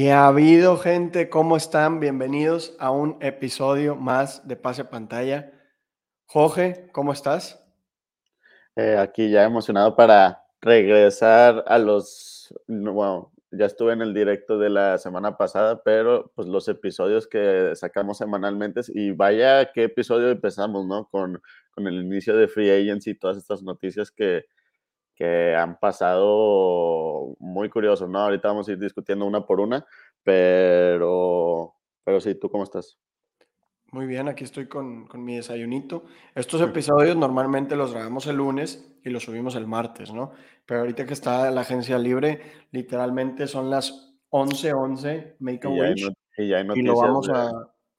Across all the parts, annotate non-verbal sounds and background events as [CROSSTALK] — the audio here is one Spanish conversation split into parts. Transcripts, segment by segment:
¿Qué ha habido, gente? ¿Cómo están? Bienvenidos a un episodio más de Pase Pantalla. Jorge, ¿cómo estás? Eh, aquí ya emocionado para regresar a los, bueno, ya estuve en el directo de la semana pasada, pero pues los episodios que sacamos semanalmente y vaya qué episodio empezamos, ¿no? Con, con el inicio de Free Agency y todas estas noticias que, que han pasado muy curiosos, ¿no? Ahorita vamos a ir discutiendo una por una, pero, pero sí, ¿tú cómo estás? Muy bien, aquí estoy con, con mi desayunito. Estos episodios normalmente los grabamos el lunes y los subimos el martes, ¿no? Pero ahorita que está la agencia libre, literalmente son las 11:11, 11, make a Y wish, no- y ya hay y lo vamos a,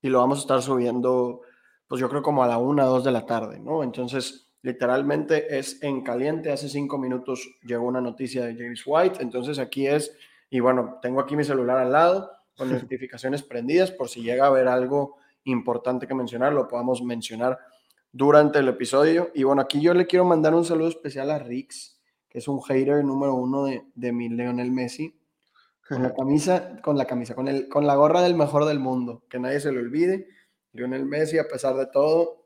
y lo vamos a estar subiendo, pues yo creo como a la 1, 2 de la tarde, ¿no? Entonces, literalmente es en caliente. Hace cinco minutos llegó una noticia de James White, entonces aquí es, y bueno, tengo aquí mi celular al lado con [LAUGHS] notificaciones prendidas por si llega a haber algo importante que mencionar, lo podamos mencionar durante el episodio. Y bueno, aquí yo le quiero mandar un saludo especial a Rix, que es un hater número uno de, de mi Leonel Messi. Con la [LAUGHS] camisa, con la camisa, con, el, con la gorra del mejor del mundo, que nadie se lo olvide. Lionel Messi, a pesar de todo,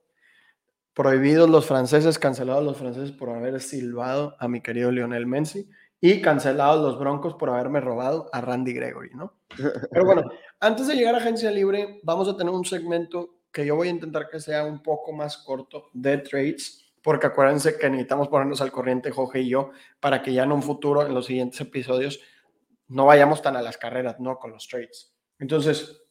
prohibidos los franceses, cancelados los franceses por haber silbado a mi querido Lionel Messi y cancelados los Broncos por haberme robado a Randy Gregory, ¿no? Pero bueno, [LAUGHS] antes de llegar a Agencia Libre, vamos a tener un segmento que yo voy a intentar que sea un poco más corto de trades, porque acuérdense que necesitamos ponernos al corriente, Jorge y yo, para que ya en un futuro, en los siguientes episodios, no vayamos tan a las carreras, ¿no? Con los trades. Entonces,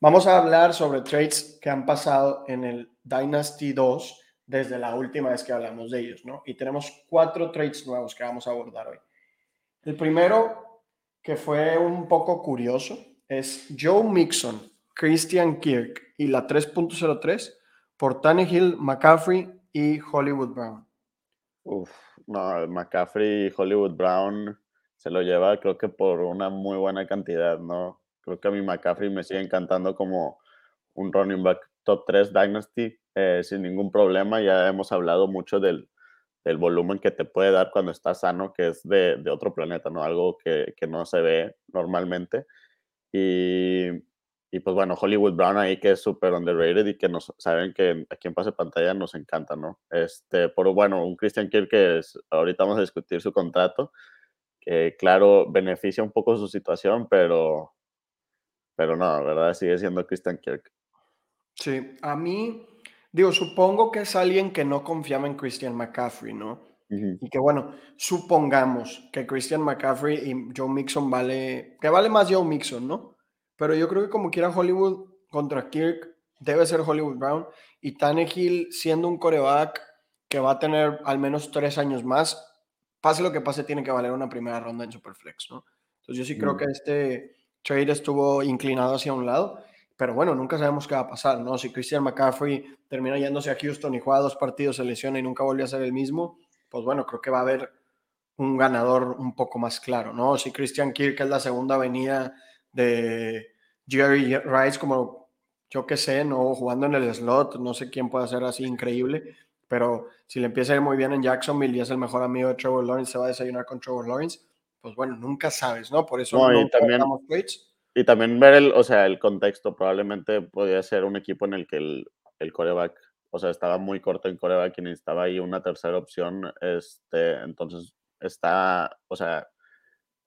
vamos a hablar sobre trades que han pasado en el Dynasty 2 desde la última vez que hablamos de ellos, ¿no? Y tenemos cuatro trades nuevos que vamos a abordar hoy. El primero, que fue un poco curioso, es Joe Mixon, Christian Kirk y la 3.03 por Tannehill, McCaffrey y Hollywood Brown. Uf, no, McCaffrey y Hollywood Brown se lo lleva, creo que por una muy buena cantidad, ¿no? Creo que a mi McCaffrey me sigue encantando como un running back top 3 Dynasty eh, sin ningún problema. Ya hemos hablado mucho del, del, volumen que te puede dar cuando estás sano, que es de, de otro planeta, ¿no? Algo que, que, no se ve normalmente. Y, y pues bueno, Hollywood Brown ahí que es súper underrated y que nos saben que aquí en Pase Pantalla nos encanta, ¿no? Este, por bueno, un Christian Kirk que es, ahorita vamos a discutir su contrato, que claro, beneficia un poco su situación, pero, pero no, ¿verdad? Sigue siendo Christian Kirk. Sí, a mí, digo, supongo que es alguien que no confiaba en Christian McCaffrey, ¿no? Uh -huh. Y que bueno, supongamos que Christian McCaffrey y Joe Mixon vale, que vale más Joe Mixon, ¿no? Pero yo creo que como quiera Hollywood contra Kirk debe ser Hollywood Brown y Tannehill siendo un coreback que va a tener al menos tres años más, pase lo que pase, tiene que valer una primera ronda en Superflex, ¿no? Entonces yo sí creo que este trade estuvo inclinado hacia un lado, pero bueno, nunca sabemos qué va a pasar, ¿no? Si Christian McCaffrey termina yéndose a Houston y juega dos partidos, se lesiona y nunca vuelve a ser el mismo, pues bueno, creo que va a haber un ganador un poco más claro, ¿no? Si Christian Kirk es la segunda avenida de Jerry Rice, como yo que sé, ¿no? Jugando en el slot, no sé quién puede ser así increíble, pero si le empieza a ir muy bien en Jacksonville y es el mejor amigo de Trevor Lawrence, se va a desayunar con Trevor Lawrence, pues bueno, nunca sabes, ¿no? Por eso no, no y también. Y también ver el, o sea, el contexto, probablemente podría ser un equipo en el que el, el coreback, o sea, estaba muy corto en coreback y necesitaba ahí una tercera opción, este, entonces está, o sea,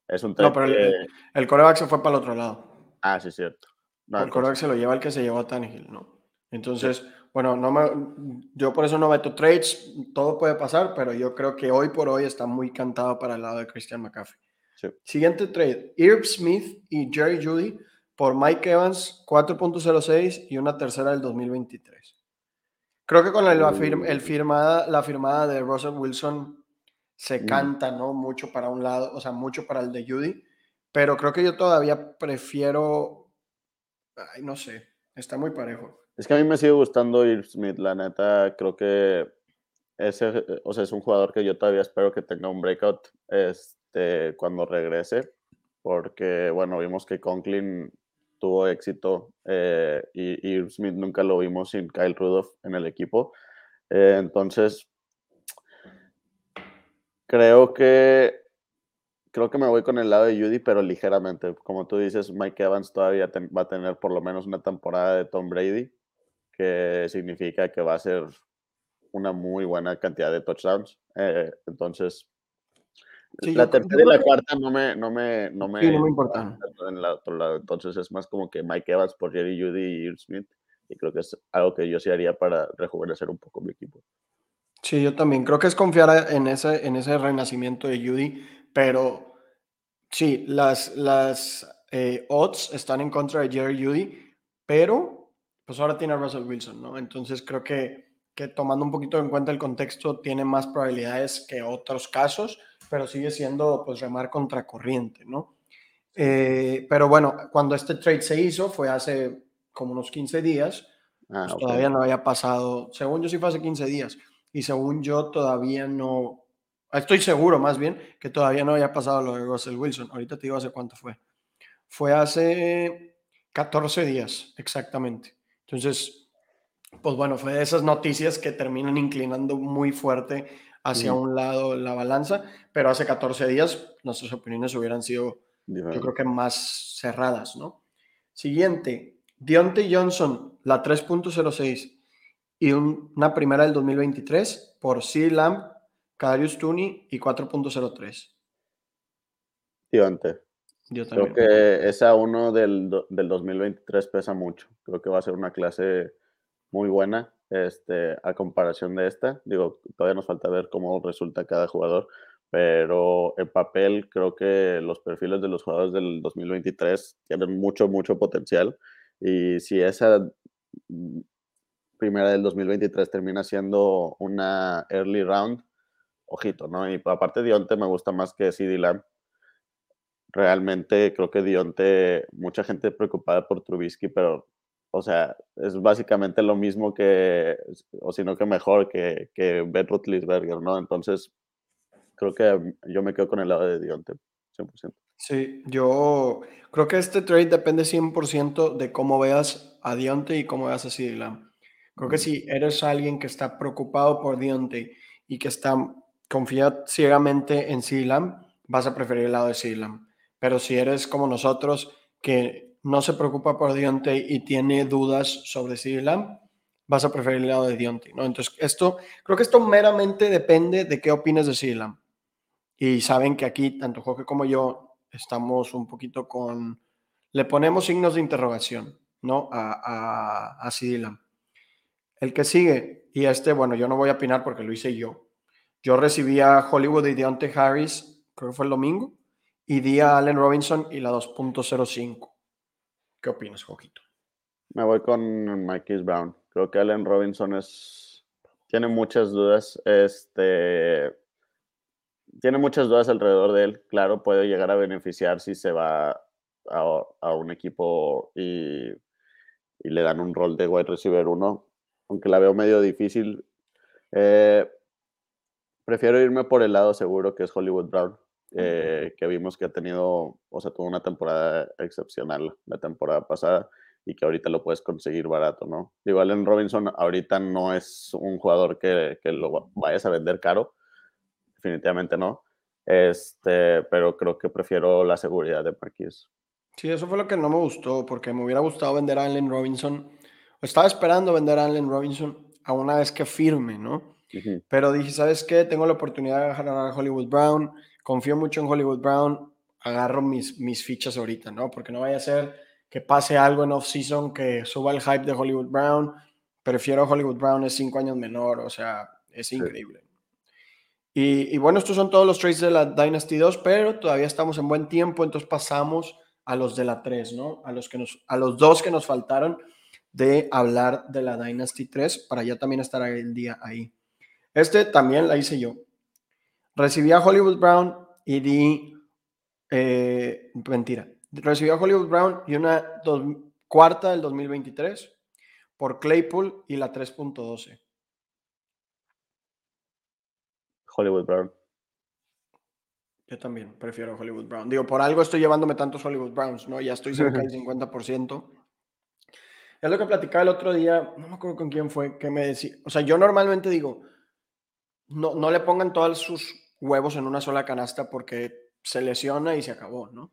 es un No, pero el, el, el coreback se fue para el otro lado. Ah, sí, cierto. No, el coreback se lo lleva el que se llevó a Tannehill, ¿no? Entonces, sí. bueno, no me, yo por eso no meto trades, todo puede pasar, pero yo creo que hoy por hoy está muy cantado para el lado de Christian McCaffrey. Sí. Siguiente trade, Irv Smith y Jerry Judy por Mike Evans 4.06 y una tercera del 2023. Creo que con la, firma, el firmada, la firmada de Russell Wilson se Mm. canta, ¿no? Mucho para un lado, o sea, mucho para el de Judy, pero creo que yo todavía prefiero, ay, no sé, está muy parejo. Es que a mí me sigue gustando Irv Smith, la neta, creo que ese, o sea, es un jugador que yo todavía espero que tenga un breakout este, cuando regrese, porque, bueno, vimos que Conklin tuvo éxito eh, y, y, Smith nunca lo vimos sin Kyle Rudolph en el equipo. Eh, entonces, creo que creo que me voy con el lado de Judy, pero ligeramente. Como tú dices, Mike Evans todavía va a tener por lo menos una temporada de Tom Brady, que significa que va a ser una muy buena cantidad de touchdowns. Eh, entonces, la tercera y la cuarta no me, no me, no me, sí, no me importan. En el otro lado. Entonces es más como que Mike Evans por Jerry Judy y Earl Smith. Y creo que es algo que yo sí haría para rejuvenecer un poco mi equipo. Sí, yo también. Creo que es confiar en ese, en ese renacimiento de Judy, pero sí, las, las eh, odds están en contra de Jerry Judy, pero pues ahora tiene a Russell Wilson, ¿no? Entonces creo que, que tomando un poquito en cuenta el contexto, tiene más probabilidades que otros casos, pero sigue siendo pues remar contracorriente, ¿no? Eh, pero bueno, cuando este trade se hizo fue hace como unos 15 días, ah, pues, todavía no había pasado, según yo sí fue hace 15 días, y según yo todavía no, estoy seguro más bien que todavía no había pasado lo de Russell Wilson. Ahorita te digo hace cuánto fue. Fue hace 14 días exactamente. Entonces, pues bueno, fue de esas noticias que terminan inclinando muy fuerte hacia un lado la balanza, pero hace 14 días nuestras opiniones hubieran sido, yo creo que más cerradas, ¿no? Siguiente, Deontay Johnson, la 3.06 y una primera del 2023 por C. Lamb, Kadarius Tooney y 4.03. Dionte. Yo Creo que esa uno del, del 2023 pesa mucho. Creo que va a ser una clase muy buena este, a comparación de esta. Digo, todavía nos falta ver cómo resulta cada jugador, pero en papel creo que los perfiles de los jugadores del 2023 tienen mucho, mucho potencial. Y si esa primera del 2023 termina siendo una early round, ojito, ¿no? Y aparte Dionte me gusta más que CD Lamb. Realmente creo que Dionte, mucha gente preocupada por Trubisky, pero, o sea, es básicamente lo mismo que, o si no que mejor que, que Ben Roethlisberger, ¿no? Entonces, creo que yo me quedo con el lado de Dionte, 100%. Sí, yo creo que este trade depende 100% de cómo veas a Dionte y cómo veas a CD Lamb. Creo que si eres alguien que está preocupado por Dionte y que está confía ciegamente en Silam, vas a preferir el lado de Silam. Pero si eres como nosotros, que no se preocupa por Dionte y tiene dudas sobre Silam, vas a preferir el lado de Dionte, ¿no? Entonces, esto, creo que esto meramente depende de qué opines de Silam. Y saben que aquí, tanto Jorge como yo, estamos un poquito con, le ponemos signos de interrogación, ¿no? A, a, a el que sigue, y este, bueno, yo no voy a opinar porque lo hice yo. Yo recibí a Hollywood y Deontay Harris, creo que fue el domingo, y di a Allen Robinson y la 2.05. ¿Qué opinas, Jojito? Me voy con Marquis Brown. Creo que Allen Robinson es. Tiene muchas dudas. Este. Tiene muchas dudas alrededor de él. Claro, puede llegar a beneficiar si se va a, a un equipo y, le dan un rol de wide receiver 1 aunque la veo medio difícil. Eh, prefiero irme por el lado seguro que es Hollywood Brown, eh, que vimos que ha tenido, o sea, tuvo una temporada excepcional la temporada pasada y que ahorita lo puedes conseguir barato, ¿no? Igual en Robinson ahorita no es un jugador que, que, lo vayas a vender caro, definitivamente no, este, pero creo que prefiero la seguridad de Marquis. Sí, eso fue lo que no me gustó, porque me hubiera gustado vender a Allen Robinson estaba esperando vender a Allen Robinson a una vez que firme, ¿no? Pero dije, ¿sabes qué? Tengo la oportunidad de agarrar a Hollywood Brown, confío mucho en Hollywood Brown, agarro mis, mis fichas ahorita, ¿no? Porque no vaya a ser que pase algo en off-season que suba el hype de Hollywood Brown. Prefiero a Hollywood Brown, es cinco años menor, o sea, es increíble. Y, y, bueno, estos son todos los trades de la Dynasty 2, pero todavía estamos en buen tiempo, entonces pasamos a los de la 3, ¿no? A los, que nos, a los dos que nos faltaron de hablar de la Dynasty 3 para ya también estar el día ahí. Este también la hice yo. Recibí a Hollywood Brown y di, eh, mentira, recibí a Hollywood Brown y una cuarta del 2023 por Claypool y la 3.12. Hollywood Brown. Yo también prefiero Hollywood Brown. Digo, por algo estoy llevándome tantos Hollywood Browns, ¿no? Ya estoy cerca del [LAUGHS] 50%. Es lo que platicaba el otro día, no me acuerdo con quién fue, que me decía, o sea, yo normalmente digo, no, no le pongan todos sus huevos en una sola canasta porque se lesiona y se acabó, ¿no?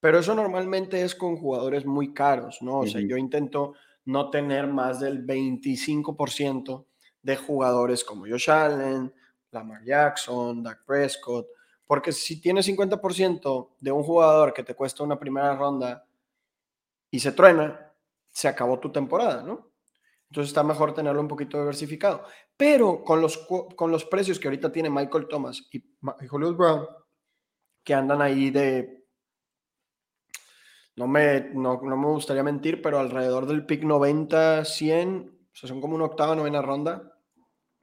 Pero eso normalmente es con jugadores muy caros, ¿no? O sea, yo intento no tener más del 25% de jugadores como Josh Allen, Lamar Jackson, Dak Prescott, porque si tienes 50% de un jugador que te cuesta una primera ronda y se truena, se acabó tu temporada, ¿no? Entonces está mejor tenerlo un poquito diversificado. Pero con los, con los precios que ahorita tiene Michael Thomas y, Hollywood Brown, que andan ahí de, no me, no, no me gustaría mentir, pero alrededor del pick 90, 100, o sea, son como una octava, novena ronda.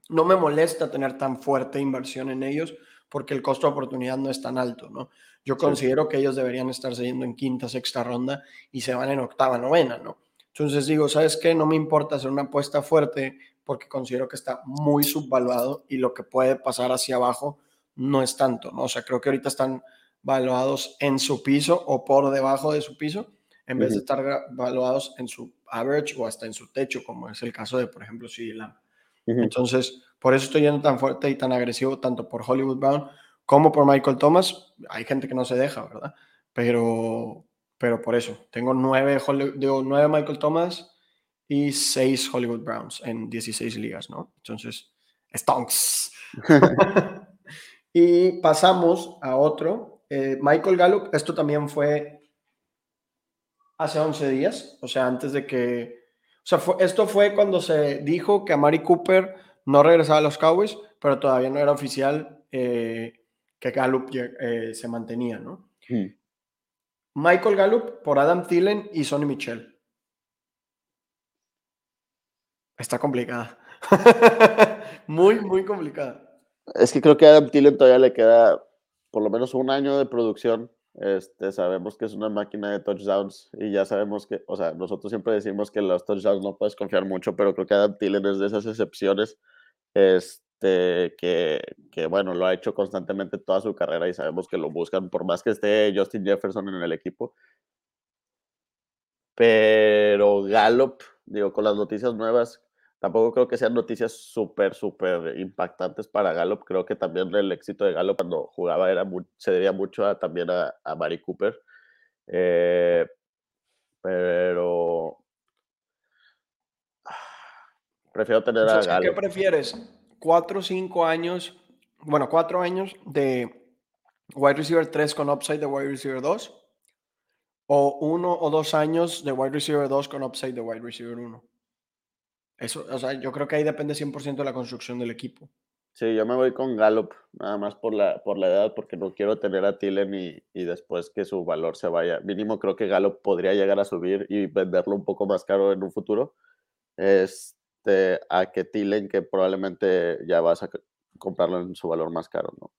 No me molesta tener tan fuerte inversión en ellos porque el costo de oportunidad no es tan alto, ¿no? Yo considero que ellos deberían estar yendo en quinta, sexta ronda y se van en octava, novena, ¿no? Entonces digo, ¿sabes qué? No me importa hacer una apuesta fuerte porque considero que está muy subvaluado y lo que puede pasar hacia abajo no es tanto, ¿no? O sea, creo que ahorita están valuados en su piso o por debajo de su piso, en vez de estar valuados en su average o hasta en su techo, como es el caso de, por ejemplo, CD Entonces, por eso estoy yendo tan fuerte y tan agresivo, tanto por Hollywood Brown como por Michael Thomas. Hay gente que no se deja, ¿verdad? Pero, pero por eso, tengo nueve, digo, nueve Michael Thomas y seis Hollywood Browns en 16 ligas, ¿no? Entonces, stonks. [LAUGHS] [LAUGHS] y pasamos a otro. Eh, Michael Gallup, esto también fue hace 11 días, o sea, antes de que... O sea, esto fue cuando se dijo que a Mari Cooper no regresaba a los Cowboys, pero todavía no era oficial eh, que Gallup eh, se mantenía, ¿no? Hmm. Michael Gallup por Adam Thielen y Sonny Michel. Está complicada. [LAUGHS] muy, muy complicada. Es que creo que a Adam Thielen todavía le queda por lo menos un año de producción. Este, sabemos que es una máquina de touchdowns y ya sabemos que, o sea, nosotros siempre decimos que los touchdowns no puedes confiar mucho, pero creo que Adam Thielen es de esas excepciones este, que, que, bueno, lo ha hecho constantemente toda su carrera y sabemos que lo buscan, por más que esté Justin Jefferson en el equipo. Pero Gallup, digo, con las noticias nuevas, tampoco creo que sean noticias súper, súper impactantes para Gallup. Creo que también el éxito de Gallup cuando jugaba era se debía mucho también a, a Mari Cooper. Eh, pero Prefiero tener a ¿Qué prefieres? ¿Cuatro o cinco años? Bueno, cuatro años de wide receiver 3 con upside de wide receiver 2? ¿O uno o dos años de wide receiver 2 con upside de wide receiver 1? Eso, o sea, yo creo que ahí depende 100% de la construcción del equipo. Sí, yo me voy con Gallup, nada más por la, por la edad, porque no quiero tener a Tillen y, y, después que su valor se vaya. Mínimo creo que Gallup podría llegar a subir y venderlo un poco más caro en un futuro. Es, este, a que Tilen, que probablemente ya vas a comprarlo en su valor más caro, ¿no?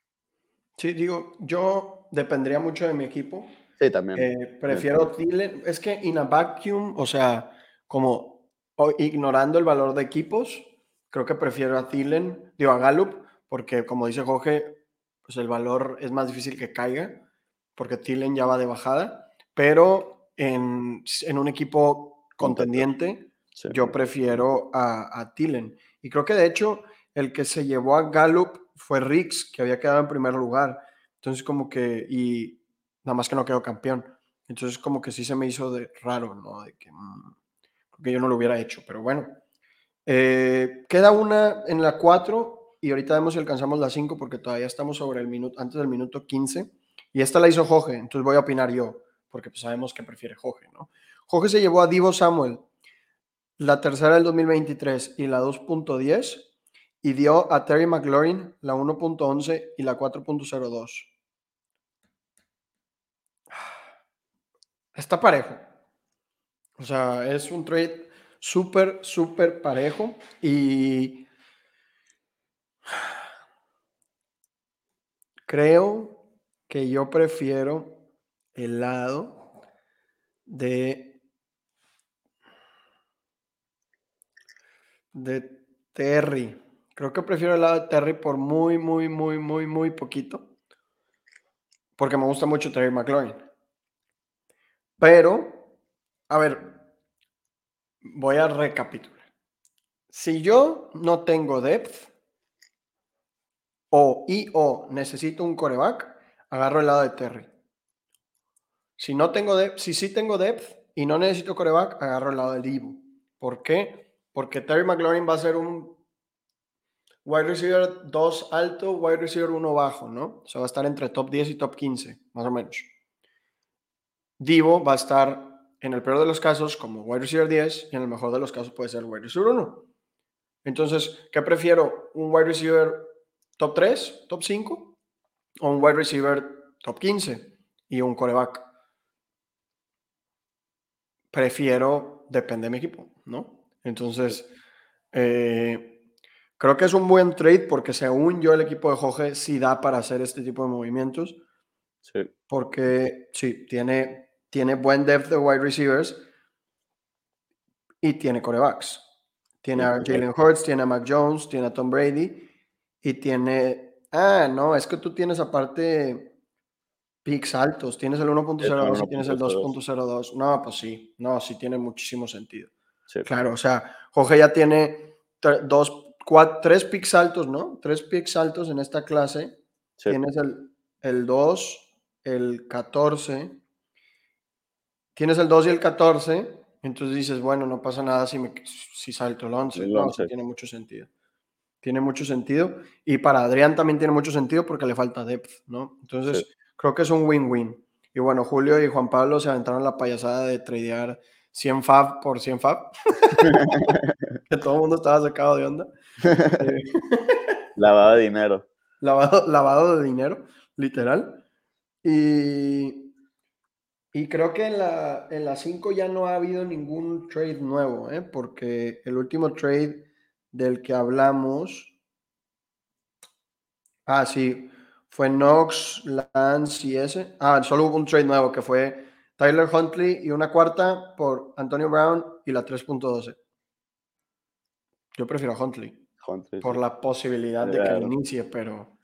Sí, digo, yo dependería mucho de mi equipo. Sí, también. Eh, prefiero Tilen. Es que in a vacuum, o sea, como ignorando el valor de equipos, creo que prefiero a Thielen, digo a Gallup, porque como dice Jorge, pues el valor es más difícil que caiga, porque Thielen ya va de bajada, pero en, en un equipo contendiente, yo prefiero a, a. Y creo que de hecho el que se llevó a Gallup fue Riggs, que había quedado en primer lugar. Entonces como que, y nada más que no quedó campeón. Entonces como que sí se me hizo de raro, ¿no? De que, mm, yo no lo hubiera hecho, pero bueno. Eh, queda una en la 4 y ahorita vemos si alcanzamos la 5 porque todavía estamos sobre el minuto, antes del minuto 15. Y esta la hizo Jorge, entonces voy a opinar yo, porque pues sabemos que prefiere Jorge, ¿no? Jorge se llevó a Divo Samuel, la tercera del 2023 y la 2.10 y dio a Terry McLaurin la 1.11 y la 4.02. Está parejo. O sea, es un trade súper, súper parejo y creo que yo prefiero el lado de de Terry. Creo que prefiero el lado de Terry por muy, muy, muy, muy, muy poquito. Porque me gusta mucho Terry McLaurin. Pero, a ver, voy a recapitular. Si yo no tengo depth o y o necesito un coreback, agarro el lado de Terry. Si no tengo depth, si sí tengo depth y no necesito coreback, agarro el lado de Divo. ¿Por qué? Porque Terry McLaurin va a ser un wide receiver 2 alto, wide receiver 1 bajo, ¿no? O sea, va a estar entre top 10 y top 15, más o menos. Divo va a estar en el peor de los casos como wide receiver 10 y en el mejor de los casos puede ser wide receiver 1. Entonces, ¿qué prefiero? ¿Un wide receiver top 3, top 5 o un wide receiver top 15 y un coreback? Prefiero, depende de mi equipo, ¿no? Entonces, eh, creo que es un buen trade porque según yo el equipo de Jorge sí da para hacer este tipo de movimientos. Sí. Porque sí, tiene, tiene buen depth de wide receivers y tiene corebacks. Tiene a Jalen Hurts, tiene a Mac Jones, tiene a Tom Brady y tiene. Ah, no, es que tú tienes aparte picks altos. Tienes el 1.02 y tienes el 2.02. No, pues sí, no, sí tiene muchísimo sentido. Claro, o sea, Jorge ya tiene dos, cuatro, tres picks altos, ¿no? Tres picks altos en esta clase. Tienes el, el 2, el 14. Tienes el 2 y el 14 entonces dices, bueno, no pasa nada si, me, si salto el 11. no, tiene mucho sentido. Tiene mucho sentido. Y para Adrián también tiene mucho sentido porque le falta depth, ¿no? Entonces, creo que es un win-win. Y bueno, Julio y Juan Pablo se aventaron la payasada de tradear 100 Fab por 100 Fab. [LAUGHS] que todo el mundo estaba sacado de onda. [LAUGHS] lavado de dinero. Lavado, lavado de dinero, literal. Y y creo que en la, en la 5 ya no ha habido ningún trade nuevo, ¿eh? porque el último trade del que hablamos. Ah, sí, fue Knox, Lance y ese. Ah, solo hubo un trade nuevo que fue Tyler Huntley y una cuarta por Antonio Brown y la 3.12. Yo prefiero a Huntley. por la posibilidad de que inicie, pero,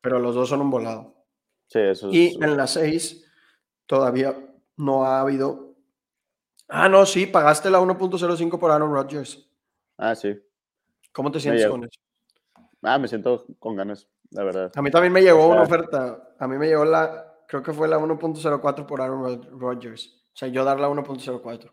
pero los dos son un volado. Sí, eso y en la 6 todavía no ha habido. Ah, no, sí, pagaste la 1.05 por Aaron Rodgers. Ah, sí. ¿Cómo te sientes con eso? Ah, me siento con ganas, la verdad. A mí también me llegó una oferta. A mí me llegó la, creo que fue la 1.04 por Aaron Rodgers. O sea, yo dar la 1.04.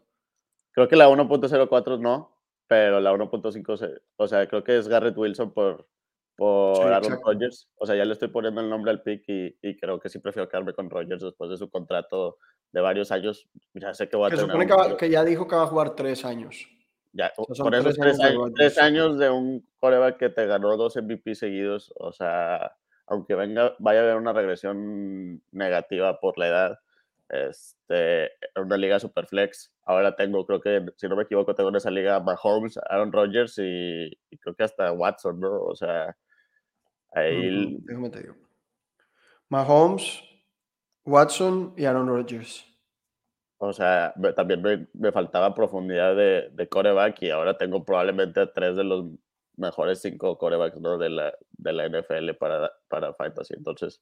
Creo que la 1.04 no, pero la 1.5, o sea, creo que es Garrett Wilson por, por Aaron Rodgers. O sea, ya le estoy poniendo el nombre al pick y, creo que sí prefiero quedarme con Rodgers después de su contrato de varios años. Ya sé que va a que tener. Supone que, ya dijo que va a jugar tres años. Ya, por esos tres, años, tres años de un coreback que te ganó dos MVP seguidos, o sea, aunque venga, vaya a haber una regresión negativa por la edad, este, una liga super flex. Ahora tengo, creo que, si no me equivoco, tengo en esa liga Mahomes, Aaron Rodgers y, y creo que hasta Watson, ¿no? O sea, Ahí. Déjame te digo. Mahomes, Watson y Aaron Rodgers. O sea, también me, faltaba profundidad de, de, coreback y ahora tengo probablemente tres de los mejores cinco corebacks de, la, de la NFL para, para Fantasy. Entonces.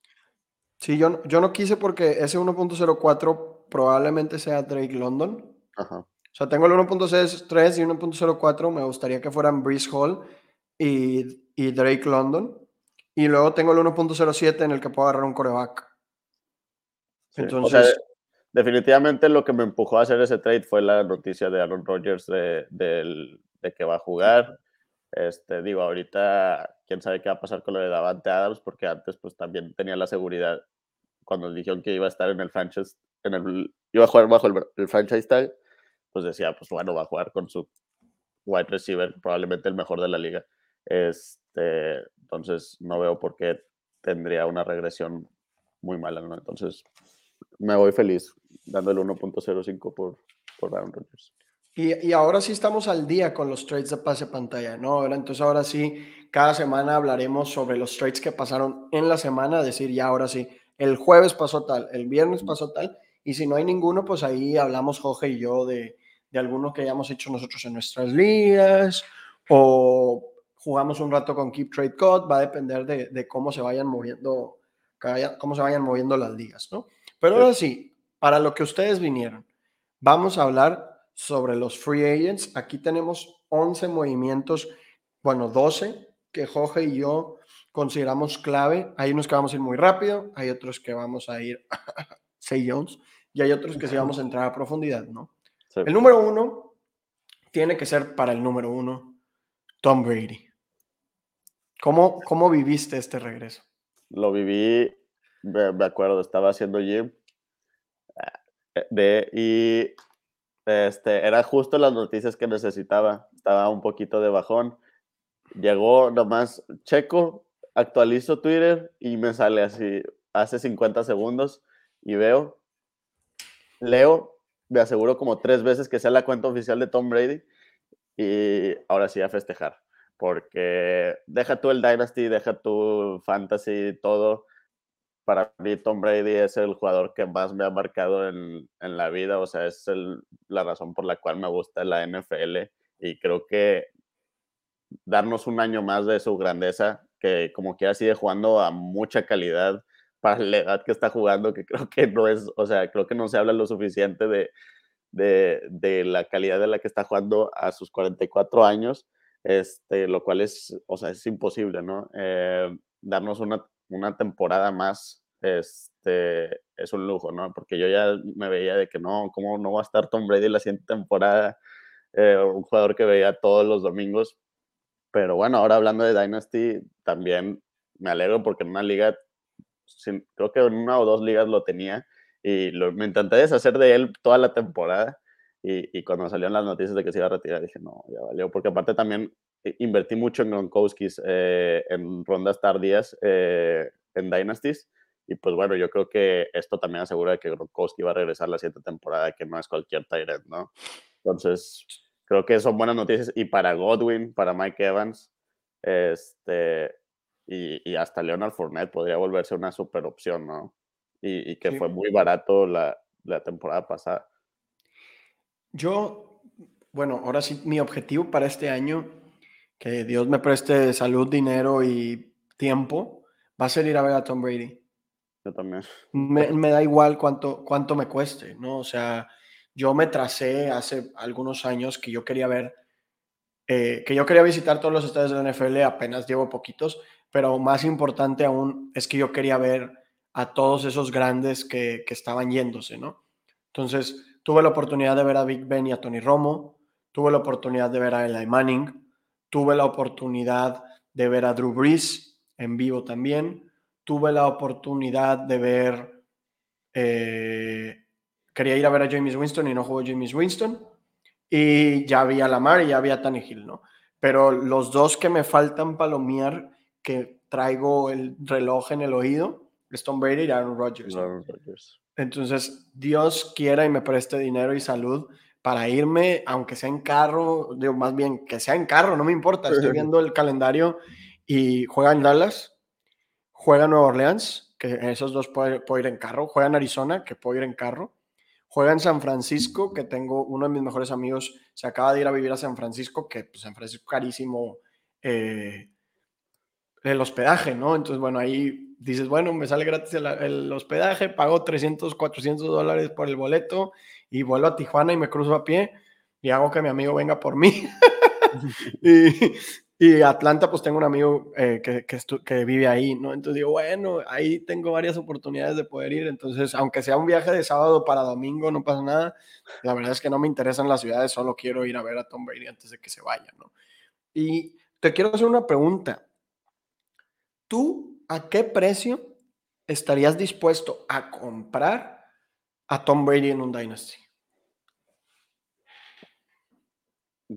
Sí, yo, yo no quise porque ese 1.04 probablemente sea Drake London. Ajá. O sea, tengo el 1.63 y 1.04. Me gustaría que fueran Breeze Hall y, y Drake London. Y luego tengo el 1.07 en el que puedo agarrar un coreback. Entonces. definitivamente lo que me empujó a hacer ese trade fue la noticia de Aaron Rodgers de, que va a jugar. Este, digo, ahorita quién sabe qué va a pasar con lo de Davante Adams, porque antes pues también tenía la seguridad cuando dijeron que iba a estar en el franchise, en el, iba a jugar bajo el, el franchise tag, pues decía, pues bueno, va a jugar con su wide receiver, probablemente el mejor de la liga. Este, entonces no veo por qué tendría una regresión muy mala. Entonces me voy feliz dándole 1.05 por, por Aaron Rodgers. Y, y, ahora sí estamos al día con los trades de pase pantalla, ¿no? Entonces ahora sí, cada semana hablaremos sobre los trades que pasaron en la semana, decir, ya ahora sí, el jueves pasó tal, el viernes pasó tal, y si no hay ninguno, pues ahí hablamos Jorge y yo de, de algunos que hayamos hecho nosotros en nuestras ligas, o jugamos un rato con Keep Trade Code, va a depender de, cómo se vayan moviendo, cómo se vayan moviendo las ligas, ¿no? Pero ahora sí, para lo que ustedes vinieron, vamos a hablar sobre los free agents. Aquí tenemos 11 movimientos, bueno, 12 que Jorge y yo consideramos clave. Hay unos que vamos a ir muy rápido, hay otros que vamos a ir, [LAUGHS] Say Jones, y hay otros que sí vamos a entrar a profundidad, ¿no? El número uno tiene que ser para el número uno, Tom Brady. ¿Cómo, cómo viviste este regreso? Lo viví, me acuerdo, estaba haciendo gym eh, de, y este, era justo las noticias que necesitaba. Estaba un poquito de bajón. Llegó nomás Checo, actualizo Twitter y me sale así hace 50 segundos y veo, leo, me aseguro como tres veces que sea la cuenta oficial de Tom Brady y ahora sí a festejar. Porque deja tú el Dynasty, deja tu Fantasy, todo para mí Tom Brady es el jugador que más me ha marcado en, en la vida, o sea, es la razón por la cual me gusta la NFL y creo que darnos un año más de su grandeza, que como quiera sigue jugando a mucha calidad para la edad que está jugando, que creo que no es, o sea, creo que no se habla lo suficiente de, de, de la calidad de la que está jugando a sus 44 años, este, lo cual es, o sea, es imposible, ¿no? Eh, darnos una una temporada más este, es un lujo, ¿no? Porque yo ya me veía de que no, ¿cómo no va a estar Tom Brady la siguiente temporada? Eh, un jugador que veía todos los domingos. Pero bueno, ahora hablando de Dynasty, también me alegro porque en una liga, creo que en una o dos ligas lo tenía y lo, me intenté deshacer de él toda la temporada. Y, y, cuando salieron las noticias de que se iba a retirar, dije, no, ya valió, porque aparte también invertí mucho en Gronkowski's eh, en rondas tardías eh, en Dynasties. Y pues bueno, yo creo que esto también asegura que Gronkowski va a regresar la siguiente temporada, que no es cualquier Tyrant, ¿no? Entonces, creo que son buenas noticias. Y para Godwin, para Mike Evans, este, y, y hasta Leonard Fournette podría volverse una super opción, ¿no? Y, y que fue muy barato la, la temporada pasada. Yo, bueno, ahora sí, mi objetivo para este año que Dios me preste salud, dinero y tiempo, va a ser ir a ver a Tom Brady. Yo también. Me, da igual cuánto, cuánto me cueste, ¿no? O sea, yo me tracé hace algunos años que yo quería ver, eh, que yo quería visitar todos los estadios de la NFL, apenas llevo poquitos, pero más importante aún es que yo quería ver a todos esos grandes que, que estaban yéndose, ¿no? Entonces, tuve la oportunidad de ver a Big Ben y a Tony Romo, tuve la oportunidad de ver a Eli Manning, Tuve la oportunidad de ver a Drew Brees en vivo también. Tuve la oportunidad de ver, eh, quería ir a ver a James Winston y no jugó James Winston. Y ya había Lamar y ya había Tannehill, ¿no? Pero los dos que me faltan palomear, que traigo el reloj en el oído, es Tom Brady y Aaron Rodgers. Entonces, Dios quiera y me preste dinero y salud para irme, aunque sea en carro, digo, más bien que sea en carro, no me importa, estoy [LAUGHS] viendo el calendario y juega en Dallas, juega en Nueva Orleans, que esos dos puedo, ir en carro, juega en Arizona, que puedo ir en carro, juega en San Francisco, que tengo uno de mis mejores amigos, se acaba de ir a vivir a San Francisco, que pues, San Francisco carísimo eh, el hospedaje, ¿no? Entonces, bueno, ahí dices, bueno, me sale gratis el, el hospedaje, pago 300, 400 dólares por el boleto y vuelvo a Tijuana y me cruzo a pie y hago que mi amigo venga por mí. [LAUGHS] [LAUGHS] y, y, Atlanta, pues tengo un amigo eh, que, que, que, vive ahí, ¿no? Entonces digo, bueno, ahí tengo varias oportunidades de poder ir. Entonces, aunque sea un viaje de sábado para domingo, no pasa nada. La verdad es que no me interesan las ciudades, solo quiero ir a ver a Tom Brady antes de que se vaya, ¿no? Y te quiero hacer una pregunta. ¿Tú a qué precio estarías dispuesto a comprar a Tom Brady en un Dynasty?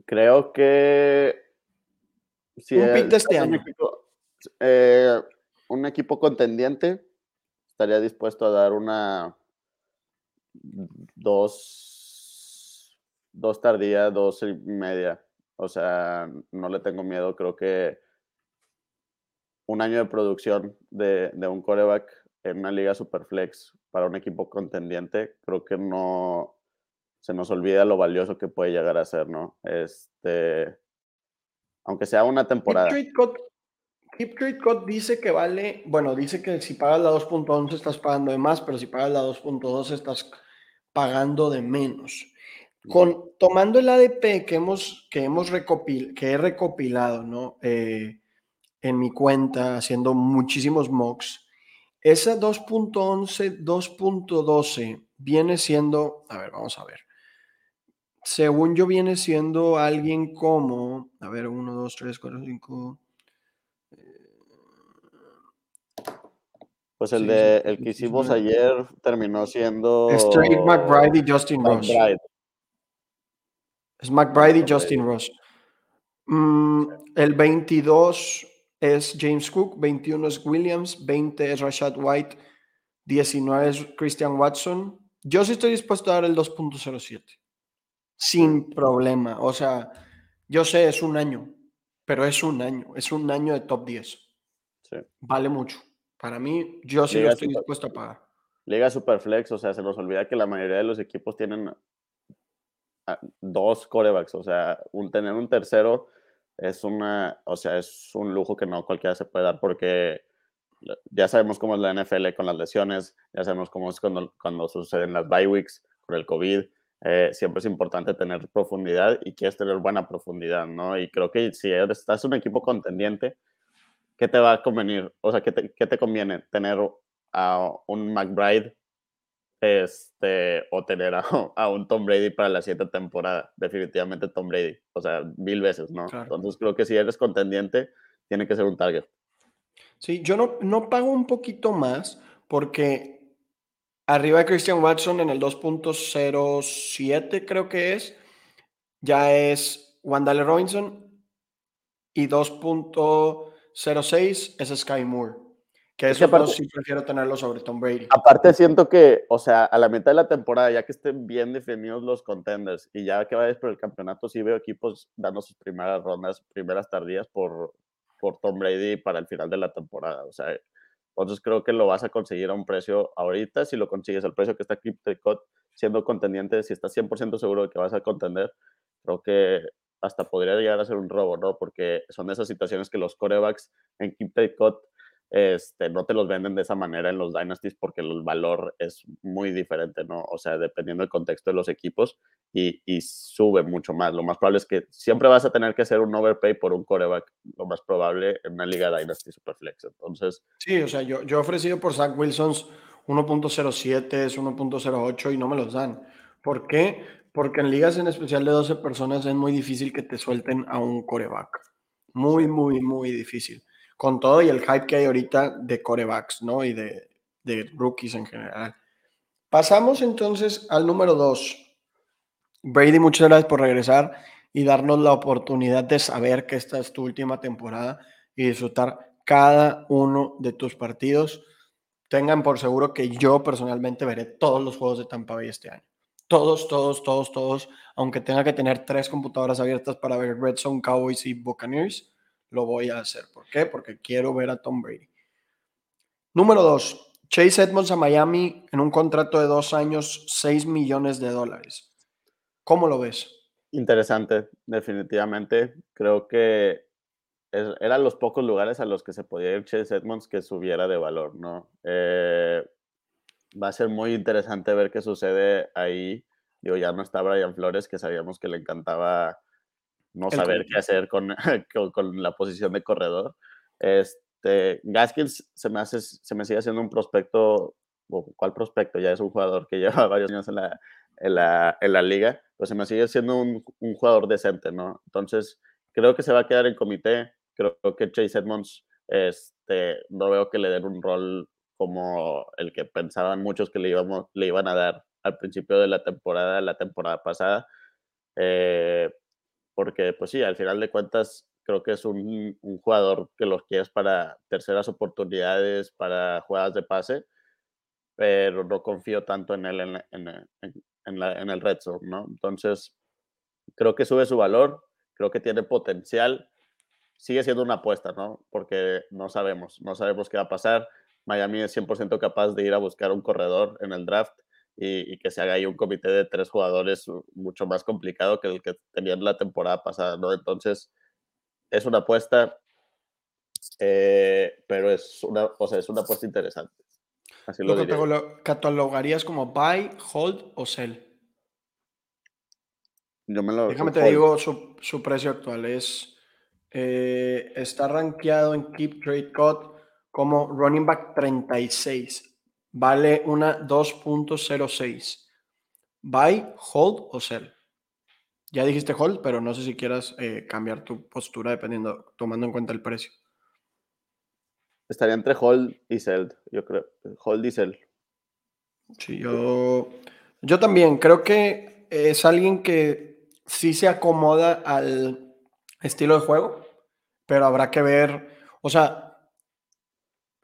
Creo que. Si un pick de este año. Eh, un equipo contendiente estaría dispuesto a dar una. Dos. Dos tardía, dos y media. O sea, no le tengo miedo. Creo que un año de producción de, de un coreback en una liga superflex para un equipo contendiente, creo que no, se nos olvida lo valioso que puede llegar a ser, ¿no? Este, aunque sea una temporada. Keep Trade Code dice que vale, bueno, dice que si pagas la 2.11 estás pagando de más, pero si pagas la 2.2 estás pagando de menos. Con, tomando el ADP que hemos, que hemos recopil, que he recopilado, ¿no? Eh, en mi cuenta haciendo muchísimos mocks. Esa 2.11, 2.12 viene siendo, a ver, vamos a ver. Según yo viene siendo alguien como, a ver, 1, 2, 3, 4, 5. Pues el de el que hicimos ayer terminó siendo. Es McBride y Justin Ross. Es McBride y Justin Ross. Mm, el 22 es James Cook, 21 es Williams, 20 es Rashad White, 19 es Christian Watson. Yo sí estoy dispuesto a dar el 2.07. Sin problema. O sea, yo sé, es un año, pero es un año. Es un año de top 10. Vale mucho. Para mí, yo sí lo estoy dispuesto a pagar. Liga Superflex, o sea, se nos olvida que la mayoría de los equipos tienen dos corebacks, o sea, un, tener un tercero es una, o sea, es un lujo que no cualquiera se puede dar porque ya sabemos cómo es la NFL con las lesiones, ya sabemos cómo es cuando, cuando suceden las bye weeks por el COVID. Eh, siempre es importante tener profundidad y quieres tener buena profundidad, ¿no? Y creo que si estás un equipo contendiente, ¿qué te va a convenir? O sea, ¿qué te, qué te conviene? ¿Tener a un McBride este, o tener [LAUGHS] a, un Tom Brady para la siguiente temporada. Definitivamente Tom Brady. O sea, mil veces, ¿no? Entonces creo que si eres contendiente, tiene que ser un target. Sí, yo no, no pago un poquito más porque arriba de Christian Watson en el 2.07 creo que es, ya es Wandale Robinson y 2.06 es Sky Moore. Que eso sí prefiero tenerlo sobre Tom Brady. Aparte siento que, o sea, a la mitad de la temporada, ya que estén bien definidos los contenders y ya que vayas por el campeonato, sí veo equipos dando sus primeras rondas, primeras tardías por, por Tom Brady para el final de la temporada. O sea, entonces creo que lo vas a conseguir a un precio ahorita, si lo consigues al precio que está Crypto siendo contendiente, si estás 100% seguro de que vas a contender, creo que hasta podría llegar a ser un robo, ¿no? Porque son esas situaciones que los corebacks en Cut este, no te los venden de esa manera en los Dynasties porque el valor es muy diferente, ¿no? O sea, dependiendo del contexto de los equipos y, sube mucho más. Lo más probable es que siempre vas a tener que hacer un overpay por un coreback, lo más probable en una liga Dynasty Superflex. Entonces. Sí, o sea, yo, yo he ofrecido por Zach Wilsons 1.07, 1.08 y no me los dan. ¿Por qué? Porque en ligas en especial de 12 personas es muy difícil que te suelten a un coreback. Muy, muy, muy difícil con todo y el hype que hay ahorita de corebacks, ¿no? Y de, rookies en general. Pasamos entonces al número dos. Brady, muchas gracias por regresar y darnos la oportunidad de saber que esta es tu última temporada y disfrutar cada uno de tus partidos. Tengan por seguro que yo personalmente veré todos los juegos de Tampa Bay este año. Todos, todos, todos, todos. Aunque tenga que tener tres computadoras abiertas para ver Red Zone, Cowboys y Buccaneers lo voy a hacer. ¿Por qué? Porque quiero ver a Tom Brady. Número dos, Chase Edmonds a Miami en un contrato de dos años, 6 millones de dólares. ¿Cómo lo ves? Interesante, definitivamente. Creo que eran los pocos lugares a los que se podía ir Chase Edmonds que subiera de valor, ¿no? Eh, va a ser muy interesante ver qué sucede ahí. Digo, ya no está Brian Flores, que sabíamos que le encantaba no saber qué hacer con, [LAUGHS] con, la posición de corredor. Este, Gaskins se me, hace, se me sigue haciendo un prospecto, ¿cuál prospecto? Ya es un jugador que [LAUGHS] lleva varios años en la, en la, en la liga, pues se me sigue siendo un, un, jugador decente, ¿no? Entonces, creo que se va a quedar en comité, creo que Chase Edmonds, este, no veo que le den un rol como el que pensaban muchos que le, íbamos, le iban a dar al principio de la temporada, la temporada pasada. Eh, porque pues sí, al final de cuentas creo que es un, jugador que los quieres para terceras oportunidades, para jugadas de pase, pero no confío tanto en él en, en, en, el red zone, ¿no? Entonces, creo que sube su valor, creo que tiene potencial, sigue siendo una apuesta, ¿no? Porque no sabemos, no sabemos qué va a pasar. Miami es 100% capaz de ir a buscar un corredor en el draft y, que se haga ahí un comité de tres jugadores mucho más complicado que el que tenían la temporada pasada, ¿no? Entonces, es una apuesta, eh, pero es una, o sea, es una apuesta interesante. Así lo, lo catalogarías como buy, hold o sell. Yo me lo, Déjame te digo su, su, precio actual es eh, está rankeado en Keep Trade Cut como running back 36. Vale una 2.06. Buy, hold o sell. Ya dijiste hold, pero no sé si quieras eh, cambiar tu postura dependiendo, tomando en cuenta el precio. Estaría entre hold y sell, yo creo. Hold y sell. Sí, yo, yo también creo que es alguien que sí se acomoda al estilo de juego, pero habrá que ver, o sea,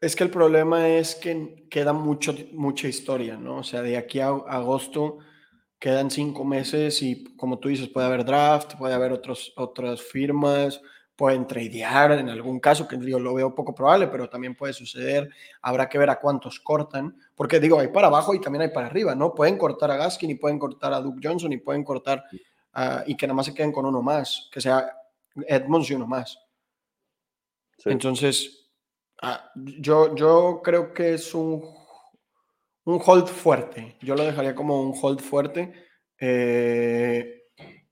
es que el problema es que queda mucho, mucha historia, ¿no? O sea, de aquí a agosto quedan cinco meses y como tú dices, puede haber draft, puede haber otros, otras firmas, pueden tradear en algún caso, que yo lo veo poco probable, pero también puede suceder. Habrá que ver a cuántos cortan, porque digo, hay para abajo y también hay para arriba, ¿no? Pueden cortar a Gaskin y pueden cortar a Duke Johnson y pueden cortar y que nada más se queden con uno más, que sea Edmonds y uno más. Entonces, ah, yo, yo creo que es un, un hold fuerte. Yo lo dejaría como un hold fuerte eh,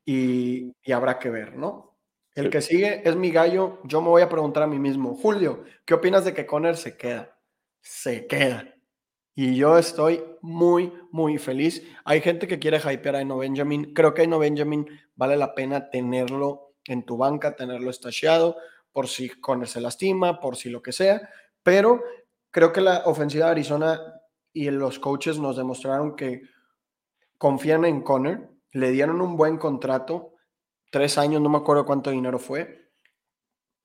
y, y habrá que ver, ¿no? El que sigue es mi gallo. Yo me voy a preguntar a mí mismo, Julio, ¿qué opinas de que Conner se queda? Se queda. Y yo estoy muy, muy feliz. Hay gente que quiere hypear a Eno Benjamin. Creo que Eno Benjamin vale la pena tenerlo en tu banca, tenerlo estasheado, por si Conner se lastima, por si lo que sea. Pero creo que la ofensiva de Arizona y los coaches nos demostraron que confían en Conner, le dieron un buen contrato tres años, no me acuerdo cuánto dinero fue.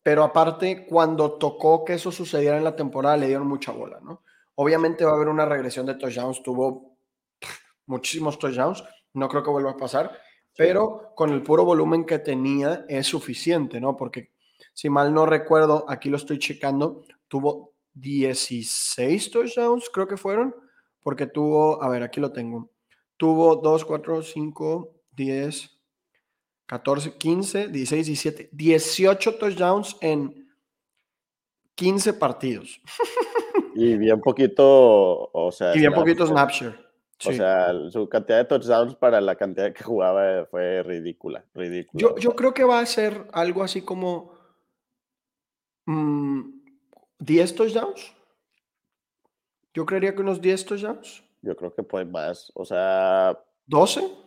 Pero aparte, cuando tocó que eso sucediera en la temporada, le dieron mucha bola, ¿no? Obviamente va a haber una regresión de touchdowns, tuvo muchísimos touchdowns, no creo que vuelva a pasar, pero con el puro volumen que tenía es suficiente, ¿no? Porque si mal no recuerdo, aquí lo estoy checando, tuvo 16 touchdowns, creo que fueron, porque tuvo, a ver, aquí lo tengo, tuvo 2, 4, 5, 10, 14, 15, 16, 17, 18 touchdowns en 15 partidos. [LAUGHS] Y bien poquito, o sea. Y bien poquito snapshare. O sea, su cantidad de touchdowns para la cantidad que jugaba fue ridícula, ridícula. Yo, yo creo que va a ser algo así como 10 mm, touchdowns. Yo creería que unos 10 touchdowns. Yo creo que pues más, o sea... ¿12?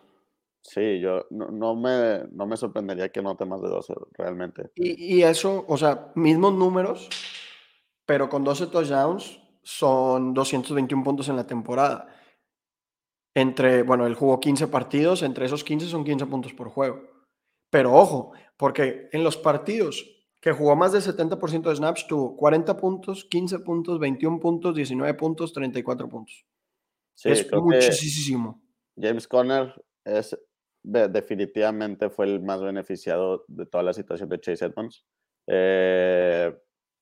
Sí, yo no, me, no me sorprendería que note más de 12 realmente. Y, eso, o sea, mismos números, pero con 12 touchdowns son 221 puntos en la temporada. Entre, bueno, él jugó 15 partidos, entre esos 15 son 15 puntos por juego. Pero ojo, porque en los partidos que jugó más del 70% de snaps, tuvo 40 puntos, 15 puntos, 21 puntos, 19 puntos, 34 puntos. Sí, es muchísimo. James Conner es definitivamente fue el más beneficiado de toda la situación de Chase Edmonds. Eh,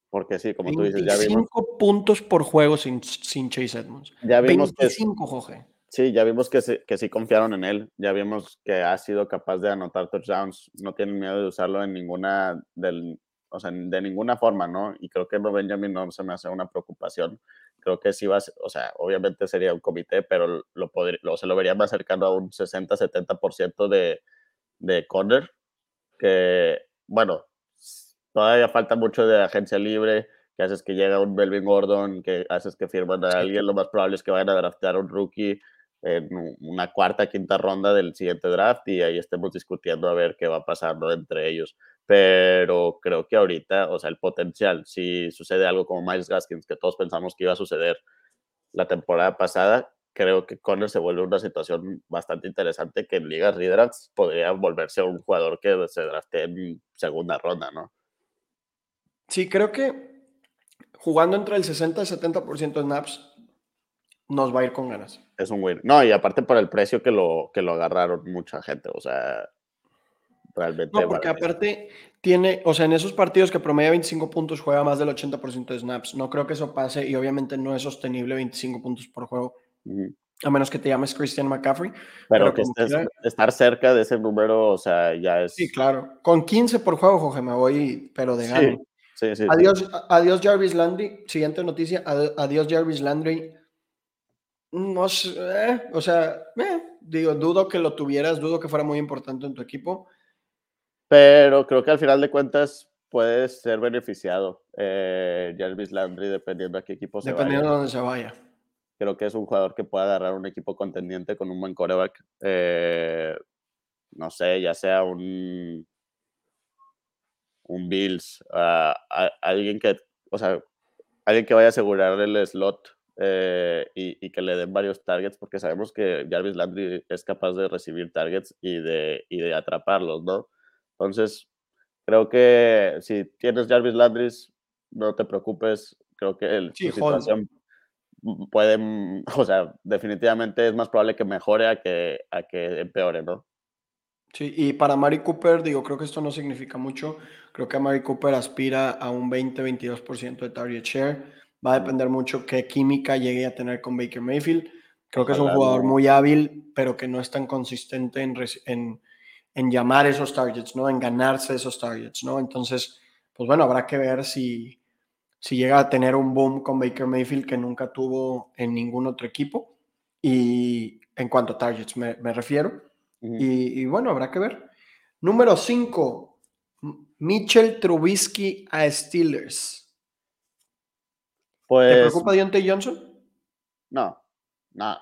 porque sí, como tú dices, ya vimos. puntos por juego sin, sin Chase Edmonds. Ya vimos 25, Jorge. Sí, ya vimos que, que sí confiaron en él. Ya vimos que ha sido capaz de anotar touchdowns. No tienen miedo de usarlo en ninguna, del, o sea, de ninguna forma, ¿no? Y creo que Benjamin no se me hace una preocupación. Creo que sí va, o sea, obviamente sería un comité, pero lo, podría, lo se lo vería más cercano a un 60-70% de, de corner, que, bueno, todavía falta mucho de agencia libre, que haces que llega un Melvin Gordon, que haces que firman a alguien, lo más probable es que vayan a draftear a un rookie en una cuarta, quinta ronda del siguiente draft y ahí estemos discutiendo a ver qué va pasando entre ellos pero creo que ahorita, o sea, el potencial, si sucede algo como Miles Gaskins, que todos pensamos que iba a suceder la temporada pasada, creo que Conner se vuelve una situación bastante interesante que en ligas redrafts podría volverse un jugador que se drafte en segunda ronda, ¿no? Sí, creo que jugando entre el 60 y 70% de snaps nos va a ir con ganas. Es un win. No, y aparte por el precio que lo, que lo agarraron mucha gente, o sea, realmente. No, porque aparte tiene, o sea, en esos partidos que promedia 25 puntos juega más del 80% de snaps. No creo que eso pase y obviamente no es sostenible 25 puntos por juego. A menos que te llames Christian McCaffrey. Pero, que estar cerca de ese número, o sea, ya es. Sí, claro. Con 15 por juego, Jorge, me voy, pero de gana. Sí, sí, adiós, adiós, Jarvis Landry. Siguiente noticia. Adiós, Jarvis Landry. No sé, eh, o sea, eh, digo, dudo que lo tuvieras, dudo que fuera muy importante en tu equipo pero creo que al final de cuentas, puede ser beneficiado eh, Jarvis Landry dependiendo a qué equipo se vaya. Dependiendo de dónde se vaya. Creo que es un jugador que puede agarrar un equipo contendiente con un buen coreback. Eh, no sé, ya sea un, un Bills, alguien que, o sea, alguien que vaya a asegurar el slot eh, y, que le den varios targets, porque sabemos que Jarvis Landry es capaz de recibir targets y de, y de atraparlos, ¿no? Entonces, creo que si tienes Jarvis Landry, no te preocupes, creo que el, situación puede, [LAUGHS] o sea, definitivamente es más probable que mejore a que, a que empeore, ¿no? Sí, y para Mari Cooper, digo, creo que esto no significa mucho. Creo que Mari Cooper aspira a un 20-22% de target share. Va a depender mucho qué química llegue a tener con Baker Mayfield. Creo que es un jugador muy hábil, pero que no es tan consistente en, en, en, llamar esos targets, ¿no? En ganarse esos targets, ¿no? Entonces, pues bueno, habrá que ver si, si llega a tener un boom con Baker Mayfield que nunca tuvo en ningún otro equipo. Y en cuanto a targets me, me refiero y, bueno, habrá que ver. Número 5, Mitchell Trubisky a Steelers. Pues, ¿Te preocupa Deontay Johnson? No, no.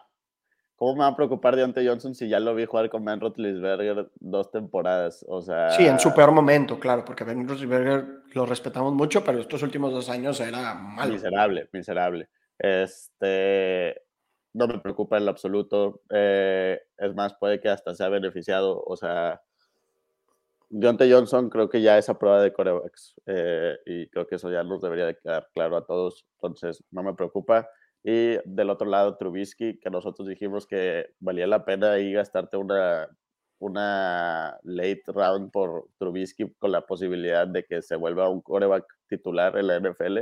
¿Cómo me va a preocupar Deontay Johnson si ya lo vi jugar con Ben Roethlisberger dos temporadas? O sea... Sí, en su peor momento, claro, porque Ben Roethlisberger lo respetamos mucho, pero estos últimos dos años era malo. Miserable, miserable. Este, no me preocupa en lo absoluto. Eh, es más, puede que hasta sea beneficiado. O sea, Deontay Johnson creo que ya es a prueba de corebacks eh, y creo que eso ya nos debería de quedar claro a todos. Entonces, no me preocupa. Y del otro lado, Trubisky, que nosotros dijimos que valía la pena ahí gastarte una, una late round por Trubisky con la posibilidad de que se vuelva un coreback titular en la NFL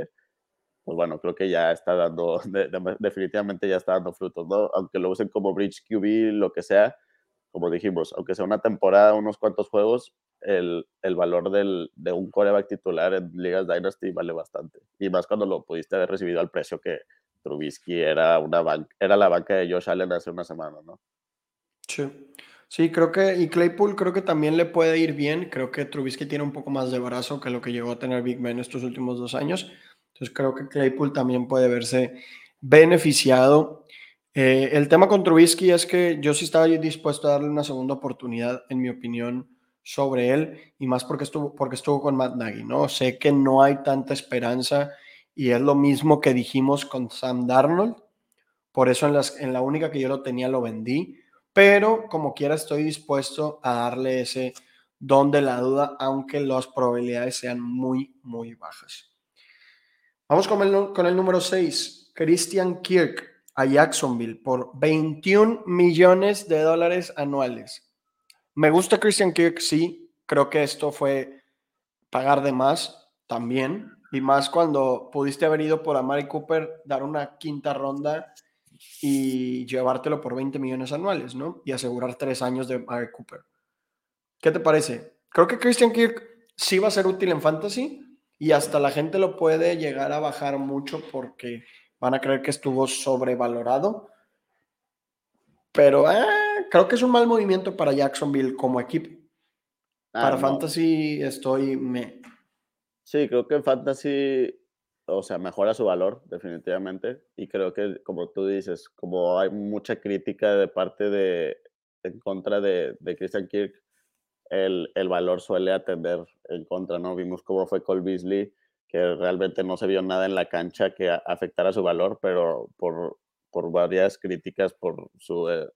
pues bueno, creo que ya está dando, [LAUGHS] definitivamente ya está dando frutos, ¿no? Aunque lo usen como Bridge QB, lo que sea, como dijimos, aunque sea una temporada, unos cuantos juegos, el, el valor del, de un coreback titular en Ligas Dynasty vale bastante. Y más cuando lo pudiste haber recibido al precio que Trubisky era, una era la banca de Josh Allen hace una semana, ¿no? Sí. Sí, creo que, y Claypool creo que también le puede ir bien. Creo que Trubisky tiene un poco más de brazo que lo que llegó a tener Big Ben estos últimos dos años. Entonces creo que Claypool también puede verse beneficiado. Eh, el tema con Trubisky es que yo sí estaba dispuesto a darle una segunda oportunidad, en mi opinión, sobre él, y más porque estuvo, porque estuvo con Matt Nagy, ¿no? Sé que no hay tanta esperanza y es lo mismo que dijimos con Sam Darnold, por eso en, las, en la única que yo lo tenía lo vendí, pero como quiera estoy dispuesto a darle ese don de la duda, aunque las probabilidades sean muy, muy bajas. Vamos con el, con el número 6, Christian Kirk a Jacksonville por 21 millones de dólares anuales. Me gusta Christian Kirk, sí. Creo que esto fue pagar de más también. Y más cuando pudiste haber ido por Amari Cooper, dar una quinta ronda y llevártelo por 20 millones anuales, ¿no? Y asegurar tres años de Amari Cooper. ¿Qué te parece? Creo que Christian Kirk sí va a ser útil en fantasy, y hasta la gente lo puede llegar a bajar mucho porque van a creer que estuvo sobrevalorado. Pero eh, creo que es un mal movimiento para Jacksonville como equipo. Ah, para Fantasy estoy me. Sí, creo que Fantasy, o sea, mejora su valor definitivamente. Y creo que, como tú dices, como hay mucha crítica de parte de en contra de, de Christian Kirk, el, el, valor suele atender en contra, ¿no? Vimos cómo fue Cole Beasley, que realmente no se vio nada en la cancha que afectara su valor, pero por, por varias críticas por su eh,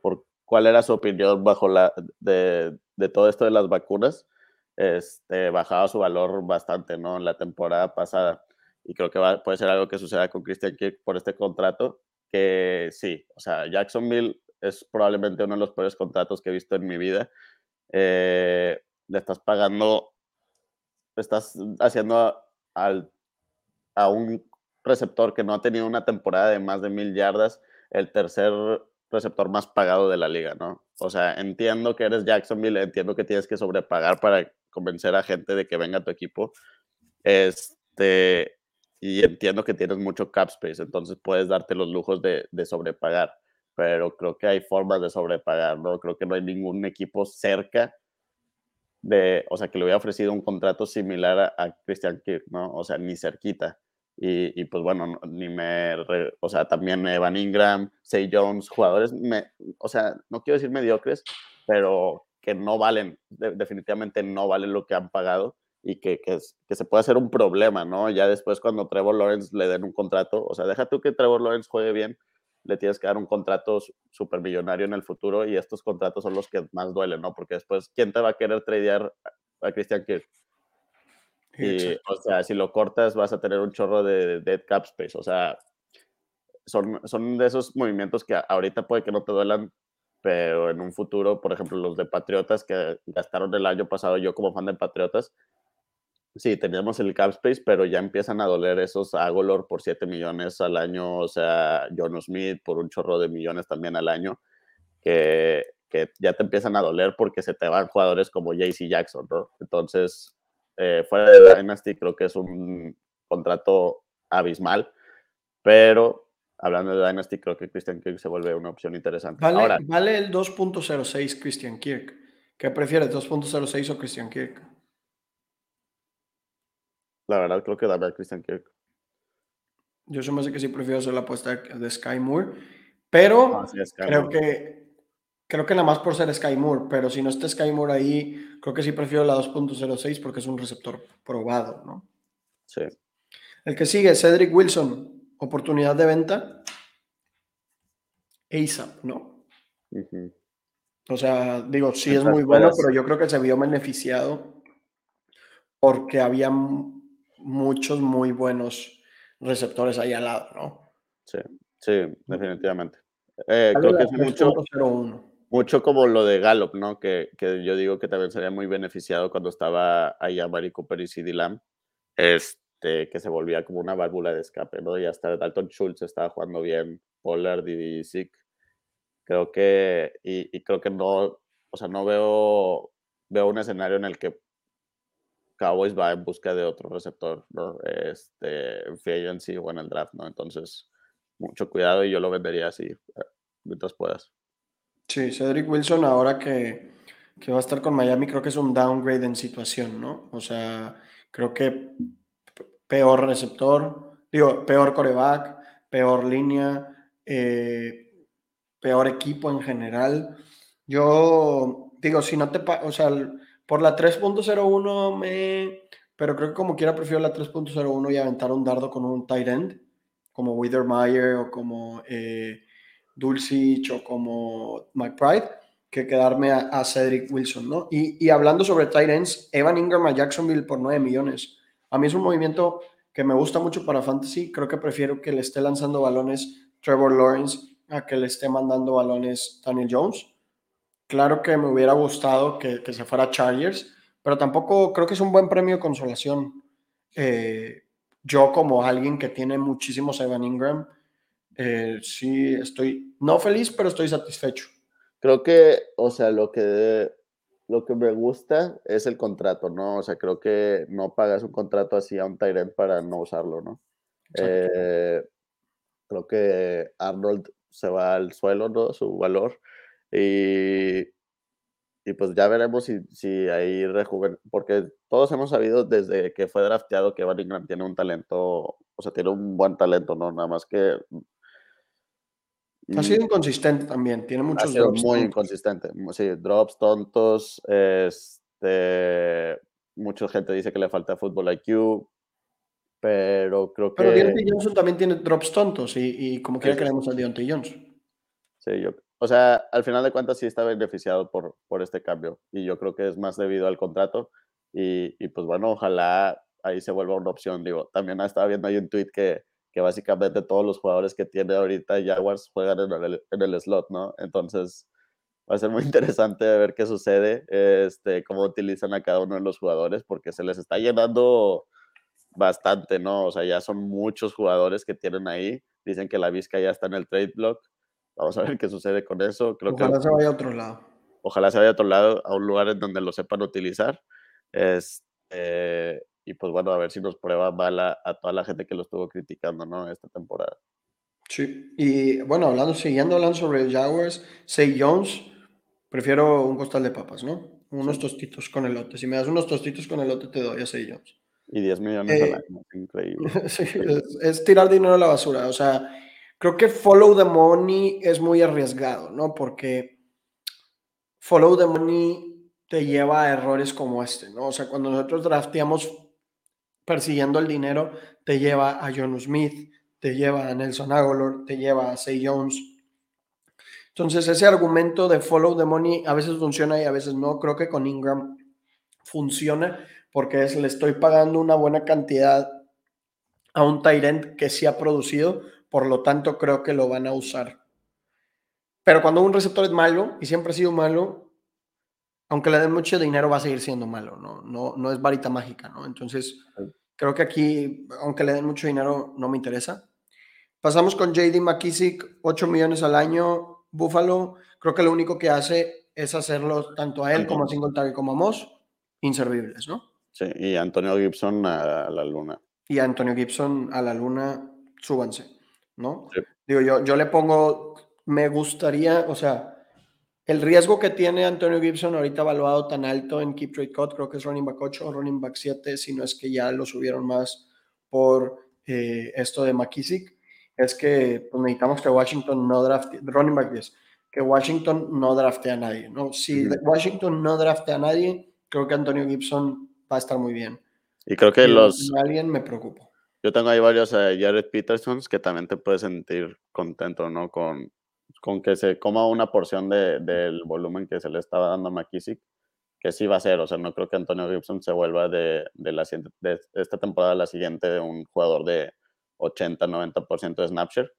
por cuál era su opinión bajo la de, de, todo esto de las vacunas, este, bajaba su valor bastante, ¿no? En la temporada pasada. Y creo que va, puede ser algo que suceda con Christian Kirk por este contrato, que sí, o sea, Jacksonville es probablemente uno de los peores contratos que he visto en mi vida eh, le estás pagando, estás haciendo al, a un receptor que no ha tenido una temporada de más de mil yardas, el tercer receptor más pagado de la liga, ¿no? O sea, entiendo que eres Jacksonville, entiendo que tienes que sobrepagar para convencer a gente de que venga a tu equipo. Este, y entiendo que tienes mucho cap space, entonces puedes darte los lujos de, sobrepagar pero creo que hay formas de sobrepagar, ¿no? Creo que no hay ningún equipo cerca de, o sea, que le hubiera ofrecido un contrato similar a, Christian Kirk, ¿no? O sea, ni cerquita. Y, y, pues bueno, ni me, o sea, también Evan Ingram, Say Jones, jugadores, o sea, no quiero decir mediocres, pero que no valen, definitivamente no valen lo que han pagado y que, que, que, se puede hacer un problema, ¿no? Ya después cuando Trevor Lawrence le den un contrato, o sea, deja tú que Trevor Lawrence juegue bien, le tienes que dar un contrato millonario en el futuro y estos contratos son los que más duelen, ¿no? Porque después, ¿quién te va a querer tradear a Christian Kirk? Y, o sea, si lo cortas vas a tener un chorro de dead cap space, o sea, son, son de esos movimientos que ahorita puede que no te duelan, pero en un futuro, por ejemplo, los de Patriotas que gastaron el año pasado, yo como fan de Patriotas, Sí, teníamos el cap space, pero ya empiezan a doler esos Agolor por 7 millones al año, o sea, John Smith por un chorro de millones también al año, que, que ya te empiezan a doler porque se te van jugadores como JC Jackson, ¿no? Entonces, eh, fuera de Dynasty creo que es un contrato abismal, pero hablando de Dynasty creo que Christian Kirk se vuelve una opción interesante. Vale, Ahora, vale el 2.06 Christian Kirk. ¿Qué prefieres, 2.06 o Christian Kirk? La verdad, creo que dame a Christian Kirk. Yo se me hace que sí prefiero hacer la apuesta de Sky Moore, pero ah, creo que creo que nada más por ser Sky Moore, pero si no está Sky Moore ahí, creo que sí prefiero la 2.06 porque es un receptor probado, ¿no? Sí. El que sigue, Cedric Wilson, oportunidad de venta. ASAP, ¿no? O sea, digo, sí es muy bueno, pero yo creo que se vio beneficiado porque había muchos muy buenos receptores ahí al lado, ¿no? Sí, sí, definitivamente. Eh, creo que es mucho, mucho como lo de Gallup, ¿no? Que, que, yo digo que también sería muy beneficiado cuando estaba ahí a Mari Cooper y CD Lamb, este, que se volvía como una válvula de escape, ¿no? Y hasta Dalton Schultz estaba jugando bien, Pollard y Zeke. Creo que, y, y creo que no, o sea, no veo, veo un escenario en el que Cowboys va en busca de otro receptor, ¿no? Este, en free agency o en el draft, ¿no? Entonces, mucho cuidado y yo lo vendería así, eh, mientras puedas. Sí, Cedric Wilson ahora que, que va a estar con Miami, creo que es un downgrade en situación, ¿no? O sea, creo que peor receptor, digo, peor coreback, peor línea, eh, peor equipo en general. Yo digo, si no te, o sea, por la 3.01 me... Pero creo que como quiera prefiero la 3.01 y aventar un dardo con un tight end, como Withermeyer o como eh, Dulcich o como McBride, que quedarme a, Cedric Wilson, ¿no? Y, y, hablando sobre tight ends, Evan Ingram a Jacksonville por 9 millones. A mí es un movimiento que me gusta mucho para Fantasy. Creo que prefiero que le esté lanzando balones Trevor Lawrence a que le esté mandando balones Daniel Jones. Claro que me hubiera gustado que, se fuera Chargers, pero tampoco creo que es un buen premio de consolación. Eh, yo como alguien que tiene muchísimos Evan Ingram, eh, sí estoy, no feliz, pero estoy satisfecho. Creo que, o sea, lo que, lo que me gusta es el contrato, ¿no? O sea, creo que no pagas un contrato así a un Tyrant para no usarlo, ¿no? Eh, creo que Arnold se va al suelo, ¿no? Su valor. Y, y pues ya veremos si, si ahí rejuven, porque todos hemos sabido desde que fue drafteado que Van Ingram tiene un talento, o sea, tiene un buen talento, ¿no? Nada más que... Ha sido mm, inconsistente también, tiene muchos ha sido muy inconsistente, sí, drops tontos, este, mucha gente dice que le falta fútbol IQ, pero creo que... Pero Deontay Johnson también tiene drops tontos y, y como quiera queremos a Deontay Johnson. Sí, yo, o sea, al final de cuentas sí está beneficiado por, por este cambio y yo creo que es más debido al contrato y, y pues bueno, ojalá ahí se vuelva una opción. Digo, también estaba viendo ahí un tweet que, que básicamente todos los jugadores que tiene ahorita Jaguars juegan en el, en el slot, ¿no? Entonces va a ser muy [LAUGHS] interesante ver qué sucede, este, cómo utilizan a cada uno de los jugadores porque se les está llenando bastante, ¿no? O sea, ya son muchos jugadores que tienen ahí. Dicen que la Vizca ya está en el trade block. Vamos a ver qué sucede con eso. Creo ojalá se vaya a otro lado. Ojalá se vaya a otro lado, a un lugar en donde lo sepan utilizar. Este, y pues bueno, a ver si nos prueba bala a toda la gente que lo estuvo criticando, ¿no? Esta temporada. Sí, y bueno, hablando, siguiendo hablando sobre Jaguars, Say Jones, prefiero un costal de papas, ¿no? unos tostitos con elote. Si me das unos tostitos con elote, te doy a 6 Jones. Y 10 millones al año, increíble. [LAUGHS] sí, es, tirar dinero a la basura. O sea, creo que follow the money es muy arriesgado, ¿no? Porque follow the money te lleva a errores como este, ¿no? O sea, cuando nosotros drafteamos persiguiendo el dinero, te lleva a John Smith, te lleva a Nelson Aguilar, te lleva a Say Jones. Entonces, ese argumento de follow the money a veces funciona y a veces no. Creo que con Ingram funciona porque es, le estoy pagando una buena cantidad a un Tyrant que sí ha producido, por lo tanto creo que lo van a usar. Pero cuando un receptor es malo, y siempre ha sido malo, aunque le den mucho dinero va a seguir siendo malo, ¿no? No, no es varita mágica, ¿no? Entonces, creo que aquí, aunque le den mucho dinero, no me interesa. Pasamos con JD McKissick, 8 millones al año, Buffalo. Creo que lo único que hace es hacerlo tanto a él como a Singletary como a Moss inservibles, ¿no? Sí, y Antonio Gibson a la luna. Y Antonio Gibson a la luna, súbanse, ¿no? Digo, yo, yo le pongo, me gustaría, o sea, el riesgo que tiene Antonio Gibson ahorita evaluado tan alto en Keep Trade Cut, creo que es running back 8 o running back 7, si no es que ya lo subieron más por eh, esto de McKissick, es que pues, necesitamos que Washington no drafte, running back 10, que Washington no drafte a nadie, ¿no? Si Washington no drafte a nadie, creo que Antonio Gibson va a estar muy bien. Y creo que los... Alguien me preocupo. Yo tengo ahí varios eh, Jared Petersons que también te puedes sentir contento, ¿no? Con, con que se coma una porción de, del volumen que se le estaba dando a McKissick, que sí va a ser. O sea, no creo que Antonio Gibson se vuelva de, de, la, de esta temporada a la siguiente un jugador de 80-90% de snapshare.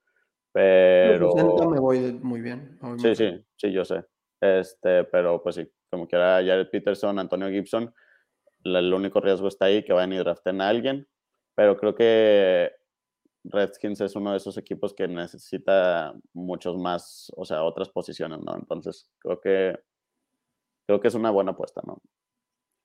Pero... me voy muy bien. Sí, sí, sí, yo sé. Este, pero pues sí, como quiera Jared Peterson, Antonio Gibson, el único riesgo está ahí, que vayan y draften a alguien, pero creo que Redskins es uno de esos equipos que necesita muchos más, o sea, otras posiciones, ¿no? Entonces, creo que creo que es una buena apuesta, ¿no?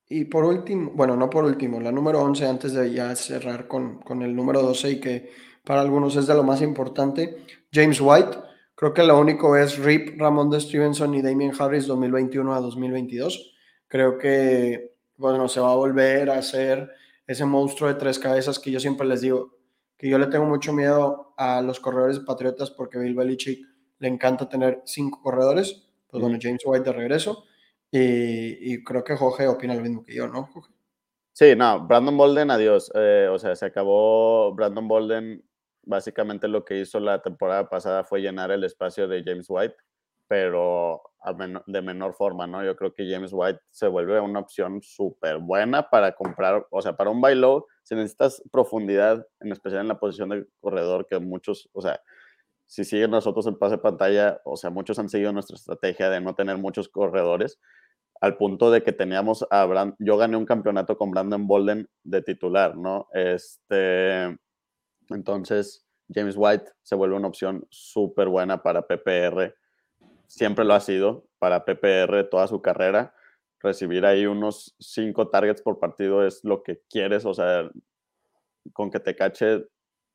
Y por último, bueno, no por último, la número 11, antes de ya cerrar con, con el número 12 y que para algunos es de lo más importante, James White. Creo que lo único es Rip, Ramón de Stevenson y Damien Harris 2021 a 2022. Creo que bueno, se va a volver a hacer ese monstruo de tres cabezas que yo siempre les digo, que yo le tengo mucho miedo a los corredores patriotas porque Bill Belichick le encanta tener cinco corredores. Pues bueno, James White de regreso. Y, creo que Jorge opina lo mismo que yo, ¿no, Jorge? Sí, no, Brandon Bolden, adiós. Eh, o sea, se acabó Brandon Bolden. Básicamente lo que hizo la temporada pasada fue llenar el espacio de James White pero de menor forma, ¿no? Yo creo que James White se vuelve una opción súper buena para comprar, o sea, para un buy low, si necesitas profundidad, en especial en la posición de corredor, que muchos, o sea, si siguen nosotros el pase pantalla, o sea, muchos han seguido nuestra estrategia de no tener muchos corredores, al punto de que teníamos a Brand, yo gané un campeonato con Brandon Bolden de titular, ¿no? Este, entonces, James White se vuelve una opción súper buena para PPR siempre lo ha sido para PPR toda su carrera. Recibir ahí unos cinco targets por partido es lo que quieres, o sea, con que te cache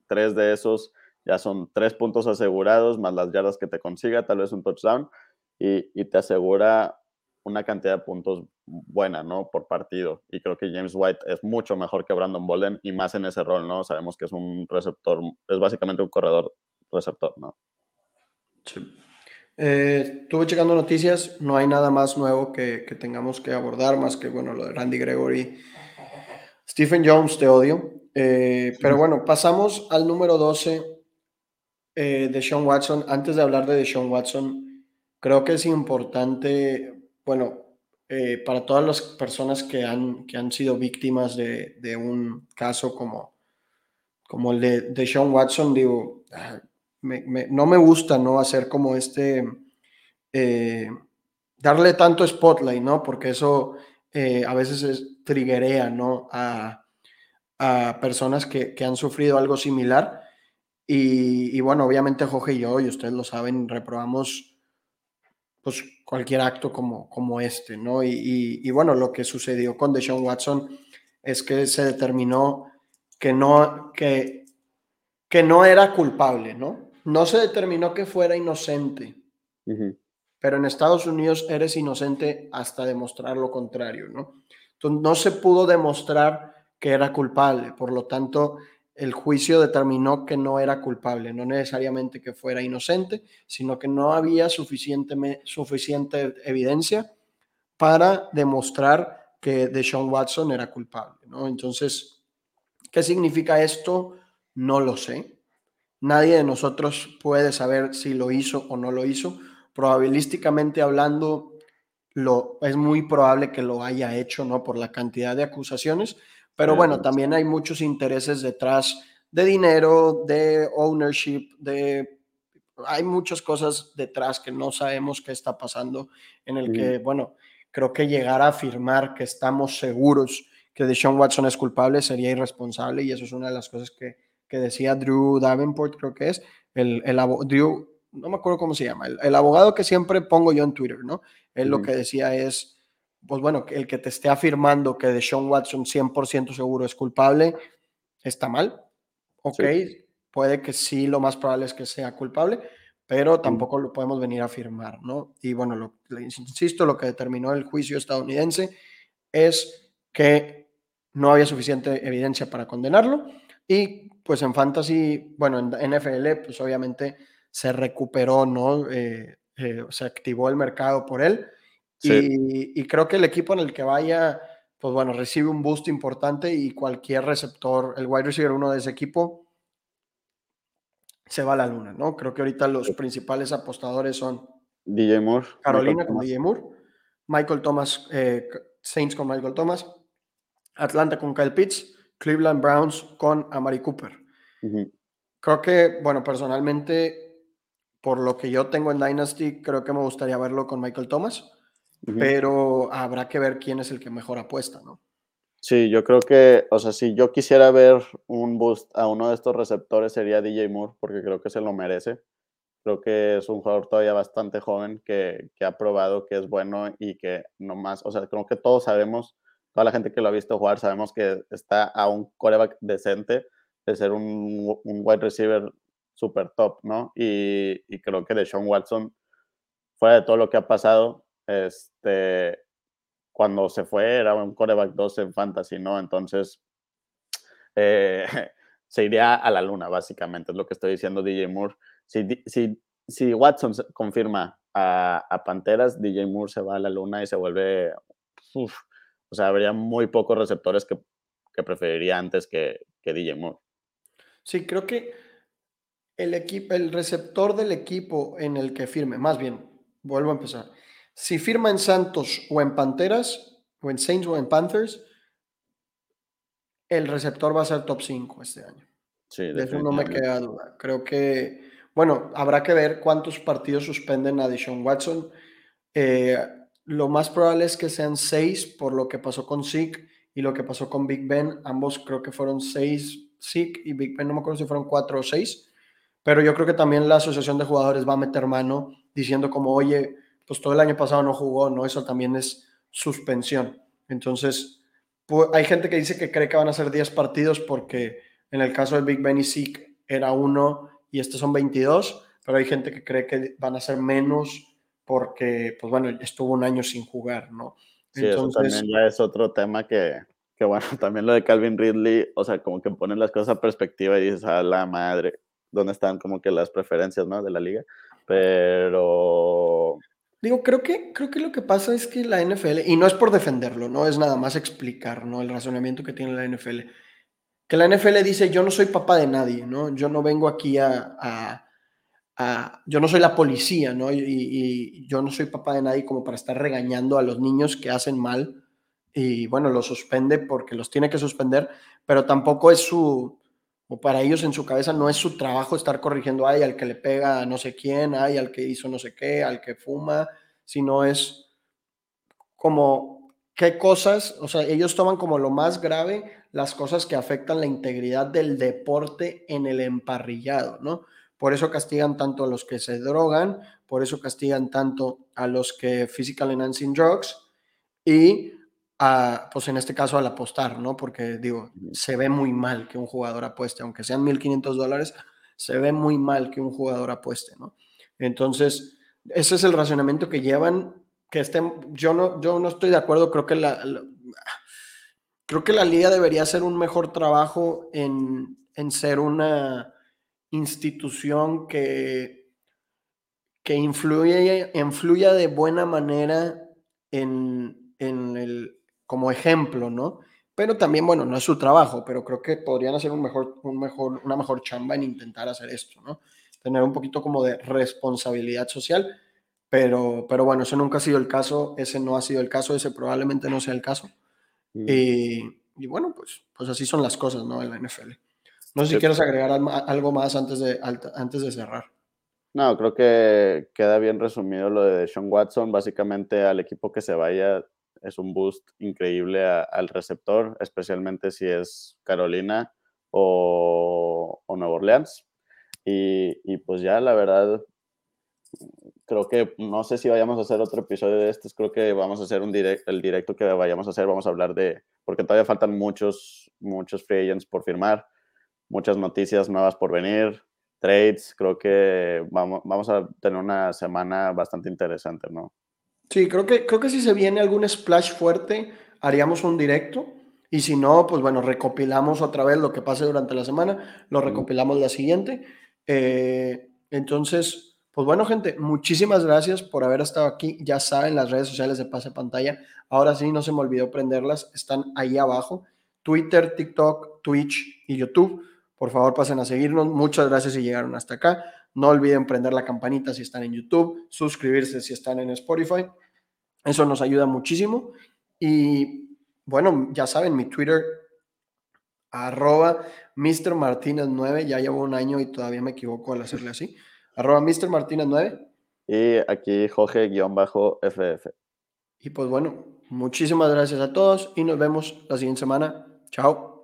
tres de esos, ya son tres puntos asegurados, más las yardas que te consiga, tal vez un touchdown, y, y te asegura una cantidad de puntos buena, ¿no? Por partido. Y creo que James White es mucho mejor que Brandon Bolden y más en ese rol, ¿no? Sabemos que es un receptor, es básicamente un corredor receptor, ¿no? Sí. Eh, estuve checando noticias, no hay nada más nuevo que, tengamos que abordar, más que, bueno, lo de Randy Gregory. Stephen Jones, te odio. Eh, pero bueno, pasamos al número 12 eh, de Sean Watson. Antes de hablar de Sean Watson, creo que es importante, bueno, para todas las personas que han, que han sido víctimas de, un caso como, como el de, de Sean Watson, digo, no me gusta, ¿no? Hacer como este, eh, darle tanto spotlight, ¿no? Porque eso eh, a veces es, ¿no? A, personas que, han sufrido algo similar. Y, bueno, obviamente Jorge y yo, y ustedes lo saben, reprobamos pues cualquier acto como, como este, ¿no? Y, bueno, lo que sucedió con Deshaun Watson es que se determinó que no, que, que no era culpable, ¿no? No se determinó que fuera inocente. pero en Estados Unidos eres inocente hasta demostrar lo contrario, ¿no? Entonces no se pudo demostrar que era culpable, por lo tanto el juicio determinó que no era culpable, no necesariamente que fuera inocente, sino que no había suficiente, suficiente evidencia para demostrar que Deshaun Watson era culpable, ¿no? Entonces, ¿qué significa esto? No lo sé. Nadie de nosotros puede saber si lo hizo o no lo hizo. Probabilísticamente hablando, lo, es muy probable que lo haya hecho, ¿no? Por la cantidad de acusaciones, pero bueno, también hay muchos intereses detrás de dinero, de ownership, de... Hay muchas cosas detrás que no sabemos qué está pasando, en el que, bueno, creo que llegar a afirmar que estamos seguros que Deshaun Watson es culpable sería irresponsable y eso es una de las cosas que, que decía Drew Davenport, creo que es, el, el Drew, no me acuerdo cómo se llama, el, abogado que siempre pongo yo en Twitter, ¿no? Él lo que decía es, pues bueno, el que te esté afirmando que de Sean Watson 100% seguro es culpable, está mal. Ok, puede que sí, lo más probable es que sea culpable, pero tampoco lo podemos venir a afirmar, ¿no? Y bueno, lo, insisto, lo que determinó el juicio estadounidense es que no había suficiente evidencia para condenarlo y pues en fantasy, bueno, en NFL, pues obviamente se recuperó, ¿no? Eh, eh, se activó el mercado por él y, creo que el equipo en el que vaya, pues bueno, recibe un boost importante y cualquier receptor, el wide receiver uno de ese equipo, se va a la luna, ¿no? Creo que ahorita los principales apostadores son DJ Moore. Carolina con DJ Moore, Michael Thomas, eh, Saints con Michael Thomas, Atlanta con Kyle Pitts, Cleveland Browns con Amari Cooper. Creo que, bueno, personalmente, por lo que yo tengo en Dynasty, creo que me gustaría verlo con Michael Thomas pero habrá que ver quién es el que mejor apuesta, ¿no? Sí, yo creo que, o sea, si yo quisiera ver un boost a uno de estos receptores sería DJ Moore, porque creo que se lo merece. Creo que es un jugador todavía bastante joven que, que ha probado que es bueno y que no más, o sea, creo que todos sabemos, toda la gente que lo ha visto jugar, sabemos que está a un coreback decente de ser un, wide receiver super top, ¿no? Y, y creo que de Sean Watson, fuera de todo lo que ha pasado, este, cuando se fue era un coreback 2 en fantasy, ¿no? Entonces, eh, [LAUGHS] se iría a la luna, básicamente, es lo que estoy diciendo DJ Moore. Si, si, si Watson confirma a, Panteras, DJ Moore se va a la luna y se vuelve, o sea, habría muy pocos receptores que, que preferiría antes que, que DJ Moore. Sí, creo que el equipo, el receptor del equipo en el que firme, más bien, vuelvo a empezar, si firma en Santos o en Panteras, o en Saints o en Panthers, el receptor va a ser top 5 este año. Sí, de eso no me queda duda. Creo que, bueno, habrá que ver cuántos partidos suspenden a Deshaun Watson. Eh, lo más probable es que sean seis por lo que pasó con Zeke y lo que pasó con Big Ben. Ambos creo que fueron seis, Zeke y Big Ben, no me acuerdo si fueron cuatro o seis. Pero yo creo que también la asociación de jugadores va a meter mano diciendo como, oye, pues todo el año pasado no jugó, ¿no? Eso también es suspensión. Entonces, hay gente que dice que cree que van a ser 10 partidos porque en el caso de Big Ben y Zeke era uno y estos son 22, pero hay gente que cree que van a ser menos porque, pues bueno, estuvo un año sin jugar, ¿no? Sí, eso también ya es otro tema que, que, bueno, [LAUGHS] también lo de Calvin Ridley, o sea, como que ponen las cosas a perspectiva y dices, a la madre, ¿dónde están como que las preferencias, ¿no? De la liga. Pero, Digo, creo que, creo que lo que pasa es que la NFL, y no es por defenderlo, no es nada más explicar ¿no? el razonamiento que tiene la NFL, que la NFL dice, yo no soy papá de nadie, ¿no? Yo no vengo aquí a, a, yo no soy la policía, ¿no? Y, yo no soy papá de nadie como para estar regañando a los niños que hacen mal y bueno, los suspende porque los tiene que suspender, pero tampoco es su, o para ellos en su cabeza no es su trabajo estar corrigiendo, ay, al que le pega no sé quién, ay, al que hizo no sé qué, al que fuma, sino es como qué cosas, o sea, ellos toman como lo más grave las cosas que afectan la integridad del deporte en el emparrillado, ¿no? Por eso castigan tanto a los que se drogan, por eso castigan tanto a los que physical enhancing drugs y pues en este caso al apostar, ¿no? Porque digo, se ve muy mal que un jugador apueste, aunque sean 1.500 dólares, se ve muy mal que un jugador apueste, ¿no? Entonces, ese es el razonamiento que llevan, que estén, yo no, yo no estoy de acuerdo, creo que la, creo que la liga debería hacer un mejor trabajo en, en ser una institución que, que influye, influya de buena manera en, en el, como ejemplo, ¿no? Pero también, bueno, no es su trabajo, pero creo que podrían hacer un mejor, un mejor, una mejor chamba en intentar hacer esto, ¿no? Tener un poquito como de responsabilidad social, pero, pero bueno, eso nunca ha sido el caso, ese no ha sido el caso, ese probablemente no sea el caso. Mm. Y, y, bueno, pues, pues así son las cosas, ¿no? En la NFL. No sé si quieres agregar algo más antes de, antes de cerrar. No, creo que queda bien resumido lo de Sean Watson. Básicamente al equipo que se vaya es un boost increíble al receptor, especialmente si es Carolina o, o Nueva Orleans. Y, y, pues ya, la verdad, creo que no sé si vayamos a hacer otro episodio de estos, creo que vamos a hacer un direct, el directo que vayamos a hacer, vamos a hablar de, porque todavía faltan muchos, muchos free agents por firmar, muchas noticias nuevas por venir, trades, creo que vamos, vamos a tener una semana bastante interesante, ¿no? Sí, creo que, creo que si se viene algún splash fuerte, haríamos un directo. Y si no, pues bueno, recopilamos otra vez lo que pase durante la semana, lo recopilamos la siguiente. Eh, entonces, pues bueno, gente, muchísimas gracias por haber estado aquí. Ya saben, las redes sociales de Pase Pantalla. Ahora sí, no se me olvidó prenderlas, están ahí abajo. Twitter, TikTok, Twitch y YouTube. Por favor, pasen a seguirnos. Muchas gracias si llegaron hasta acá. No olviden prender la campanita si están en YouTube, suscribirse si están en Spotify. Eso nos ayuda muchísimo. Y bueno, ya saben, mi Twitter, arroba Mr. Martínez 9, ya llevo un año y todavía me equivoco al hacerle así. Arroba Mr. Martínez 9. Y aquí Jorge-FF. Y pues bueno, muchísimas gracias a todos y nos vemos la siguiente semana. Chao.